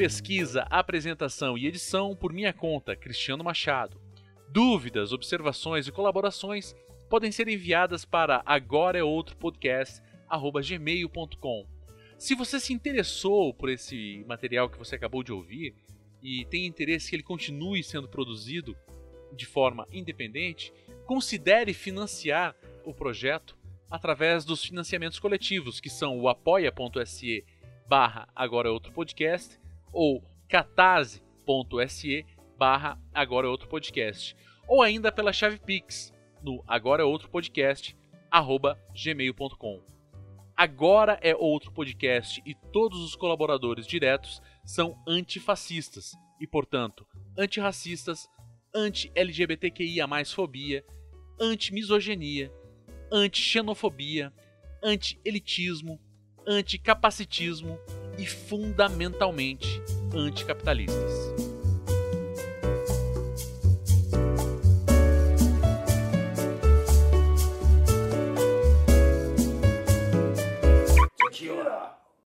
Pesquisa, apresentação e edição por minha conta, Cristiano Machado. Dúvidas, observações e colaborações podem ser enviadas para agora é outro. Se você se interessou por esse material que você acabou de ouvir e tem interesse que ele continue sendo produzido de forma independente, considere financiar o projeto através dos financiamentos coletivos, que são o apoia.se barra agora é outro podcast ou catarse.se barra agora é outro podcast ou ainda pela chave Pix no agora é outro podcast arroba gmail.com. Agora é outro podcast e todos os colaboradores diretos são antifascistas e, portanto, antirracistas, anti-LGBTQIA fobia, anti-misoginia, anti-xenofobia, anti-elitismo, anticapacitismo e, fundamentalmente, anticapitalistas.